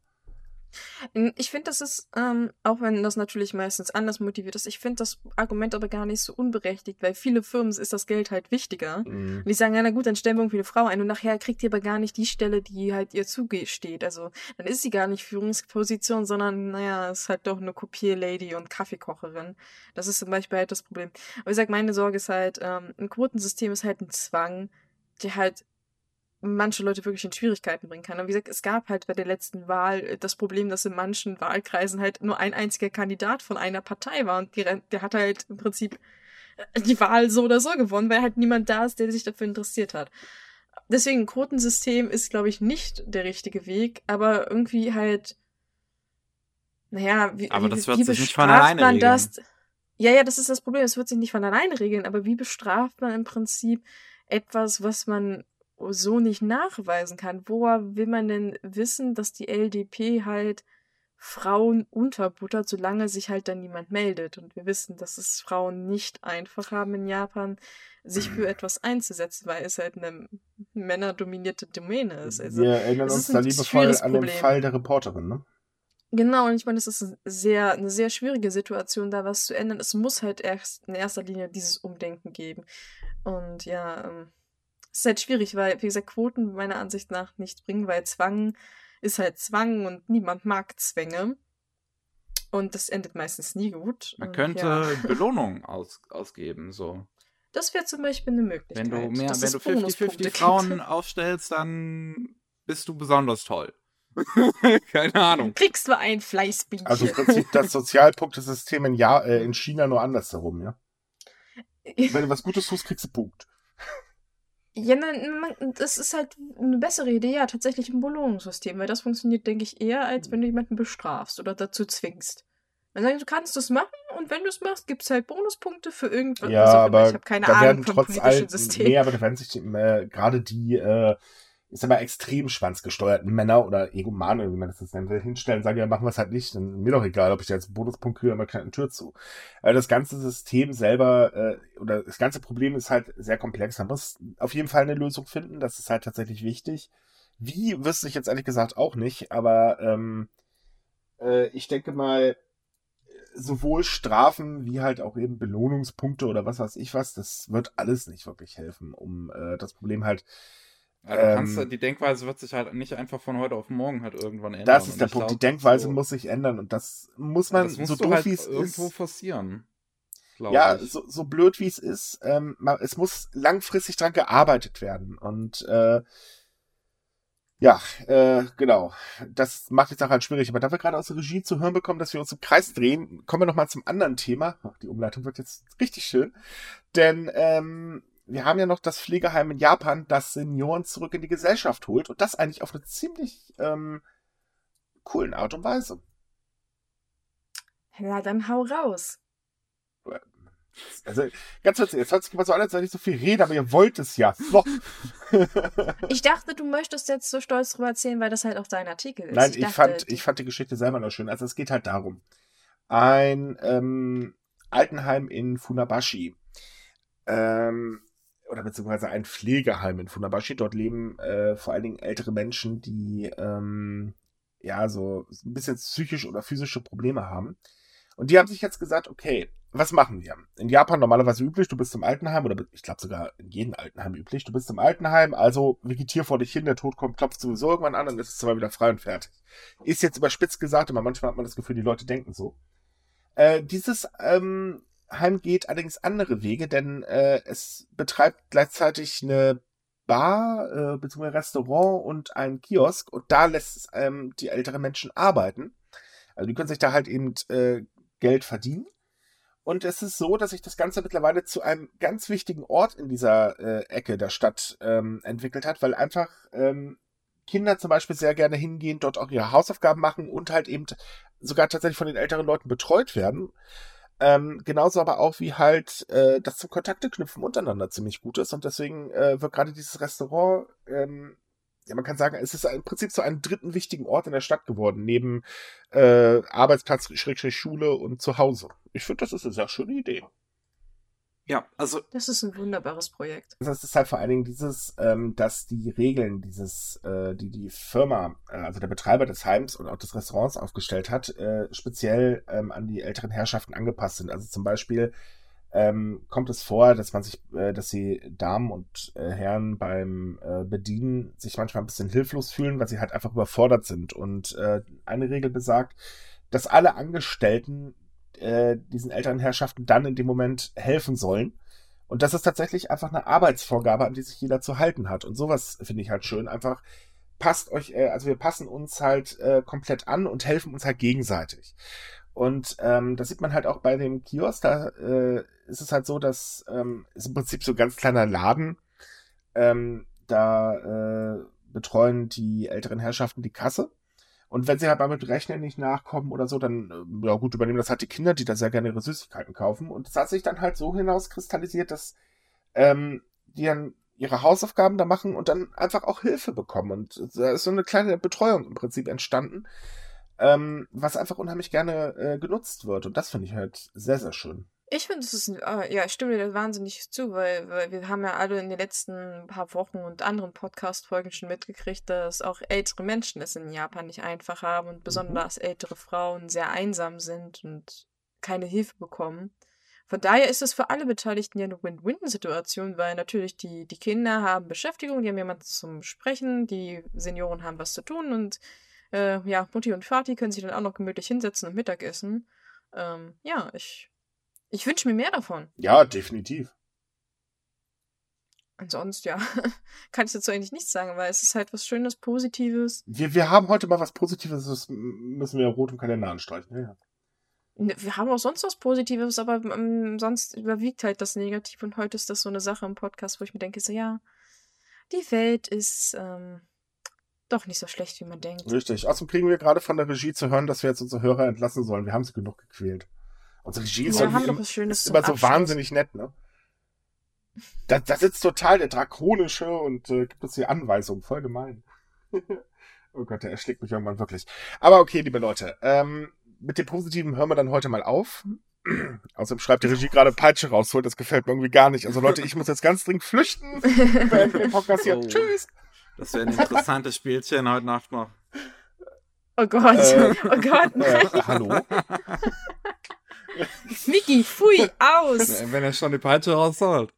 Ich finde, das ist, ähm, auch wenn das natürlich meistens anders motiviert ist, ich finde das Argument aber gar nicht so unberechtigt, weil viele Firmen ist das Geld halt wichtiger. Mhm. Und die sagen, ja, na gut, dann stellen wir irgendwie eine Frau ein und nachher kriegt ihr aber gar nicht die Stelle, die halt ihr zugesteht. Also dann ist sie gar nicht Führungsposition, sondern, naja, ist halt doch eine Kopierlady und Kaffeekocherin. Das ist zum Beispiel halt das Problem. Aber wie gesagt, meine Sorge ist halt, ähm, ein Quotensystem ist halt ein Zwang, der halt manche Leute wirklich in Schwierigkeiten bringen kann. Und wie gesagt, es gab halt bei der letzten Wahl äh, das Problem, dass in manchen Wahlkreisen halt nur ein einziger Kandidat von einer Partei war und die, der hat halt im Prinzip äh, die Wahl so oder so gewonnen, weil halt niemand da ist, der sich dafür interessiert hat. Deswegen, ein Quotensystem ist, glaube ich, nicht der richtige Weg, aber irgendwie halt, naja, wie, Aber wie, das wird wie sich nicht von bestraft alleine man regeln. das? Ja, ja, das ist das Problem. Es wird sich nicht von alleine regeln, aber wie bestraft man im Prinzip etwas, was man so nicht nachweisen kann? Woher will man denn wissen, dass die LDP halt Frauen unterbuttert, solange sich halt dann niemand meldet? Und wir wissen, dass es Frauen nicht einfach haben in Japan, sich für etwas einzusetzen, weil es halt eine männerdominierte Domäne ist. Also, Wir erinnern uns da liebevoll an den. Fall der Reporterin, ne? Genau, und ich meine, es ist sehr, eine sehr schwierige Situation, da was zu ändern. Es muss halt erst in erster Linie dieses Umdenken geben. Und ja, ähm, ist halt schwierig, weil, wie gesagt, Quoten meiner Ansicht nach nichts bringen, weil Zwang ist halt Zwang und niemand mag Zwänge. Und das endet meistens nie gut. Man Und könnte Ja, (laughs) Belohnung (laughs) aus, ausgeben, so. das wäre zum Beispiel eine Möglichkeit. Wenn du mehr, wenn es du Bonuspunkte 50-50 gibt. Frauen (laughs) aufstellst, dann bist du besonders toll. Keine Ahnung. Kriegst du ein Fleißbienchen. Also im Prinzip das Sozialpunktesystem in, ja äh, in China nur andersherum, ja? Wenn du was Gutes tust, kriegst du Punkt. Ja, nein, man, das ist halt eine bessere Idee, ja, tatsächlich ein Belohnungssystem, weil das funktioniert, denke ich, eher, als wenn du jemanden bestrafst oder dazu zwingst. Man sagt, du kannst es machen und wenn du es machst, gibt es halt Bonuspunkte für irgendwas. Ja, aber ich habe keine da Ahnung werden vom trotz politischen allem, System. nee, aber da werden sich äh, gerade die, äh, ich sag mal, extrem schwanzgesteuerten Männer oder Egomane, wie man das jetzt nennen hinstellen, sagen, ja, machen wir es halt nicht, dann mir doch egal, ob ich jetzt Bonuspunkt kriege, aber keine Tür zu. Also das ganze System selber, äh, oder das ganze Problem ist halt sehr komplex. Man muss auf jeden Fall eine Lösung finden, das ist halt tatsächlich wichtig. Wie, wüsste ich jetzt ehrlich gesagt auch nicht, aber ähm, äh, ich denke mal, sowohl Strafen wie halt auch eben Belohnungspunkte oder was weiß ich was, das wird alles nicht wirklich helfen, um äh, das Problem halt. Ja, du kannst, Ähm, die Denkweise wird sich halt nicht einfach von heute auf morgen halt irgendwann ändern. Das ist der Punkt. Die glaub, Denkweise so- muss sich ändern und das muss man, das musst so doof halt wie es irgendwo ist. forcieren. Ja, ich. so, so blöd wie es ist, ähm, ma- es muss langfristig dran gearbeitet werden. Und äh, ja, äh, genau. Das macht die Sache halt schwierig. Aber da wir gerade aus der Regie zu hören bekommen, dass wir uns im Kreis drehen, kommen wir nochmal zum anderen Thema. Ach, die Umleitung wird jetzt richtig schön. Denn ähm, wir haben ja noch das Pflegeheim in Japan, das Senioren zurück in die Gesellschaft holt. Und das eigentlich auf eine ziemlich ähm, coolen Art und Weise. Ja, dann hau raus. Also, ganz witzig, jetzt hört sich immer so an, als wenn ich so viel rede, aber ihr wollt es ja. So. (laughs) Ich dachte, du möchtest jetzt so stolz drüber erzählen, weil das halt auch dein Artikel ist. Nein, ich, dachte, fand, ich fand die Geschichte selber noch schön. Also es geht halt darum. Ein ähm, Altenheim in Funabashi. Ähm, oder beziehungsweise ein Pflegeheim in Funabashi. Dort leben äh, vor allen Dingen ältere Menschen, die ähm, ja so ein bisschen psychische oder physische Probleme haben. Und die haben sich jetzt gesagt, okay, was machen wir? In Japan normalerweise üblich, du bist im Altenheim, oder ich glaube sogar in jedem Altenheim üblich, du bist im Altenheim, also vegetier vor dich hin, der Tod kommt, klopft sowieso irgendwann an und ist es zwar wieder frei und fertig. Ist jetzt überspitzt gesagt, aber manchmal hat man das Gefühl, die Leute denken so. Äh, dieses ähm, geht allerdings andere Wege, denn äh, es betreibt gleichzeitig eine Bar, äh, beziehungsweise Restaurant und ein Kiosk und da lässt es ähm, die älteren Menschen arbeiten. Also die können sich da halt eben äh, Geld verdienen. Und es ist so, dass sich das Ganze mittlerweile zu einem ganz wichtigen Ort in dieser äh, Ecke der Stadt ähm, entwickelt hat, weil einfach ähm, Kinder zum Beispiel sehr gerne hingehen, dort auch ihre Hausaufgaben machen und halt eben sogar tatsächlich von den älteren Leuten betreut werden. Ähm, genauso aber auch wie halt äh, das zum Kontakte knüpfen untereinander ziemlich gut ist. Und deswegen äh, wird gerade dieses Restaurant, ähm, ja, man kann sagen, es ist im Prinzip zu einem dritten wichtigen Ort in der Stadt geworden, neben äh, Arbeitsplatz, Schule und Zuhause. Ich finde, das ist eine sehr schöne Idee. Ja, also Das ist ein wunderbares Projekt. Das ist halt vor allen Dingen dieses, ähm, dass die Regeln, dieses, äh, die die Firma, äh, also der Betreiber des Heims und auch des Restaurants aufgestellt hat, äh, speziell ähm, an die älteren Herrschaften angepasst sind. Also zum Beispiel ähm, kommt es vor, dass man sich, äh, dass die Damen und äh, Herren beim äh, Bedienen sich manchmal ein bisschen hilflos fühlen, weil sie halt einfach überfordert sind. Und äh, eine Regel besagt, dass alle Angestellten äh, diesen älteren Herrschaften dann in dem Moment helfen sollen. Und das ist tatsächlich einfach eine Arbeitsvorgabe, an die sich jeder zu halten hat. Und sowas finde ich halt schön. Einfach passt euch, äh, also wir passen uns halt äh, komplett an und helfen uns halt gegenseitig. Und ähm, das sieht man halt auch bei dem Kiosk. Da äh, ist es halt so, dass ähm, ist im Prinzip so ein ganz kleiner Laden. Ähm, da äh, betreuen die älteren Herrschaften die Kasse. Und wenn sie halt mal mit Rechnen nicht nachkommen oder so, dann, äh, ja gut, übernehmen das halt die Kinder, die da sehr gerne ihre Süßigkeiten kaufen. Und das hat sich dann halt so hinauskristallisiert, dass ähm, die dann ihre Hausaufgaben da machen und dann einfach auch Hilfe bekommen. Und da ist so eine kleine Betreuung im Prinzip entstanden, ähm, was einfach unheimlich gerne äh, genutzt wird. Und das finde ich halt sehr, sehr schön. Ich finde, es ist, ah, ja, ich stimme dir wahnsinnig zu, weil, weil wir haben ja alle in den letzten paar Wochen und anderen Podcast-Folgen schon mitgekriegt, dass auch ältere Menschen es in Japan nicht einfach haben und besonders ältere Frauen sehr einsam sind und keine Hilfe bekommen. Von daher ist es für alle Beteiligten ja eine Win-Win-Situation, weil natürlich die, die Kinder haben Beschäftigung, die haben jemanden zum Sprechen, die Senioren haben was zu tun und äh, ja, Mutti und Vati können sich dann auch noch gemütlich hinsetzen und Mittagessen. Ähm, ja, ich, ich wünsche mir mehr davon. Ja, definitiv. Ansonsten, ja, (laughs) kann ich dazu eigentlich nichts sagen, weil es ist halt was Schönes, Positives. Wir, wir haben heute mal was Positives, das müssen wir rot im Kalender anstreichen. Ja. Ne, Wir haben auch sonst was Positives, aber ähm, sonst überwiegt halt das Negativ und heute ist das so eine Sache im Podcast, wo ich mir denke, so ja, die Welt ist ähm, doch nicht so schlecht, wie man denkt. Richtig. Außerdem kriegen wir gerade von der Regie zu hören, dass wir jetzt unsere Hörer entlassen sollen. Wir haben sie genug gequält. Unsere Regie ist, irgendwie haben doch im- was Schönes ist immer so Abschluss. wahnsinnig nett, ne? Da, da sitzt total der Drakonische und äh, gibt uns die Anweisung. Voll gemein. (laughs) oh Gott, der erschlägt mich irgendwann wirklich. Aber okay, liebe Leute, ähm, mit dem Positiven hören wir dann heute mal auf. (clears throat) Außerdem schreibt die Regie gerade Peitsche rausholt, das gefällt mir irgendwie gar nicht. Also Leute, ich muss jetzt ganz dringend flüchten. (laughs) Wir beenden den Podcast hier. Oh. Tschüss. Das wäre ein interessantes Spielchen heute Nacht noch. Oh Gott, Äh, oh Gott, (laughs) nein. Äh, hallo? Mickey, pfui, (laughs) aus. Wenn er schon die Peitsche rausholt.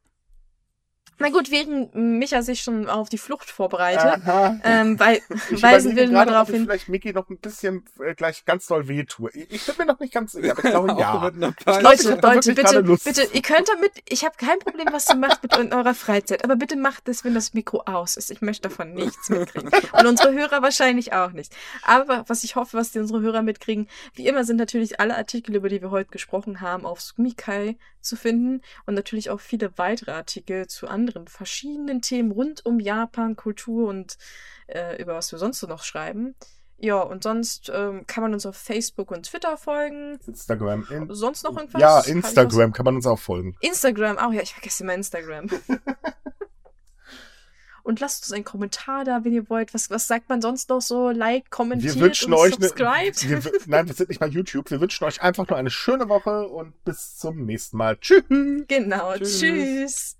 Na gut, während Micha sich schon auf die Flucht vorbereitet, ähm, weil, (laughs) Ich weisen wir mal gerade, darauf ob ich hin. vielleicht Mickey noch ein bisschen äh, gleich ganz doll wehtue. Ich, ich bin mir noch nicht ganz sicher, aber ich glaube, (laughs) ja. einer glaub, Peitsche. ich Leute, Leute, bitte, bitte, ihr könnt damit, ich habe kein Problem, was ihr macht mit in eurer Freizeit, aber bitte macht es, wenn das Mikro aus ist. Ich möchte davon nichts mitkriegen. Und unsere Hörer wahrscheinlich auch nicht. Aber was ich hoffe, was die unsere Hörer mitkriegen, wie immer sind natürlich alle Artikel, über die wir heute gesprochen haben, auf Sumikai zu finden und natürlich auch viele weitere Artikel zu anderen verschiedenen Themen rund um Japan, Kultur und äh, über was wir sonst so noch schreiben. Ja, und sonst ähm, kann man uns auf Facebook und Twitter folgen. Instagram. In, Sonst noch irgendwas? ja, Instagram kann man uns auch folgen. Instagram, auch ja, ich vergesse immer Instagram. (laughs) und lasst uns einen Kommentar da, wenn ihr wollt. Was, was sagt man sonst noch so? Like, kommentiert Wir wünschen und euch subscribed. Wir, nein, wir sind nicht bei YouTube. Wir wünschen euch einfach nur eine schöne Woche und bis zum nächsten Mal. Tschüss. genau, Tschüss. tschüss.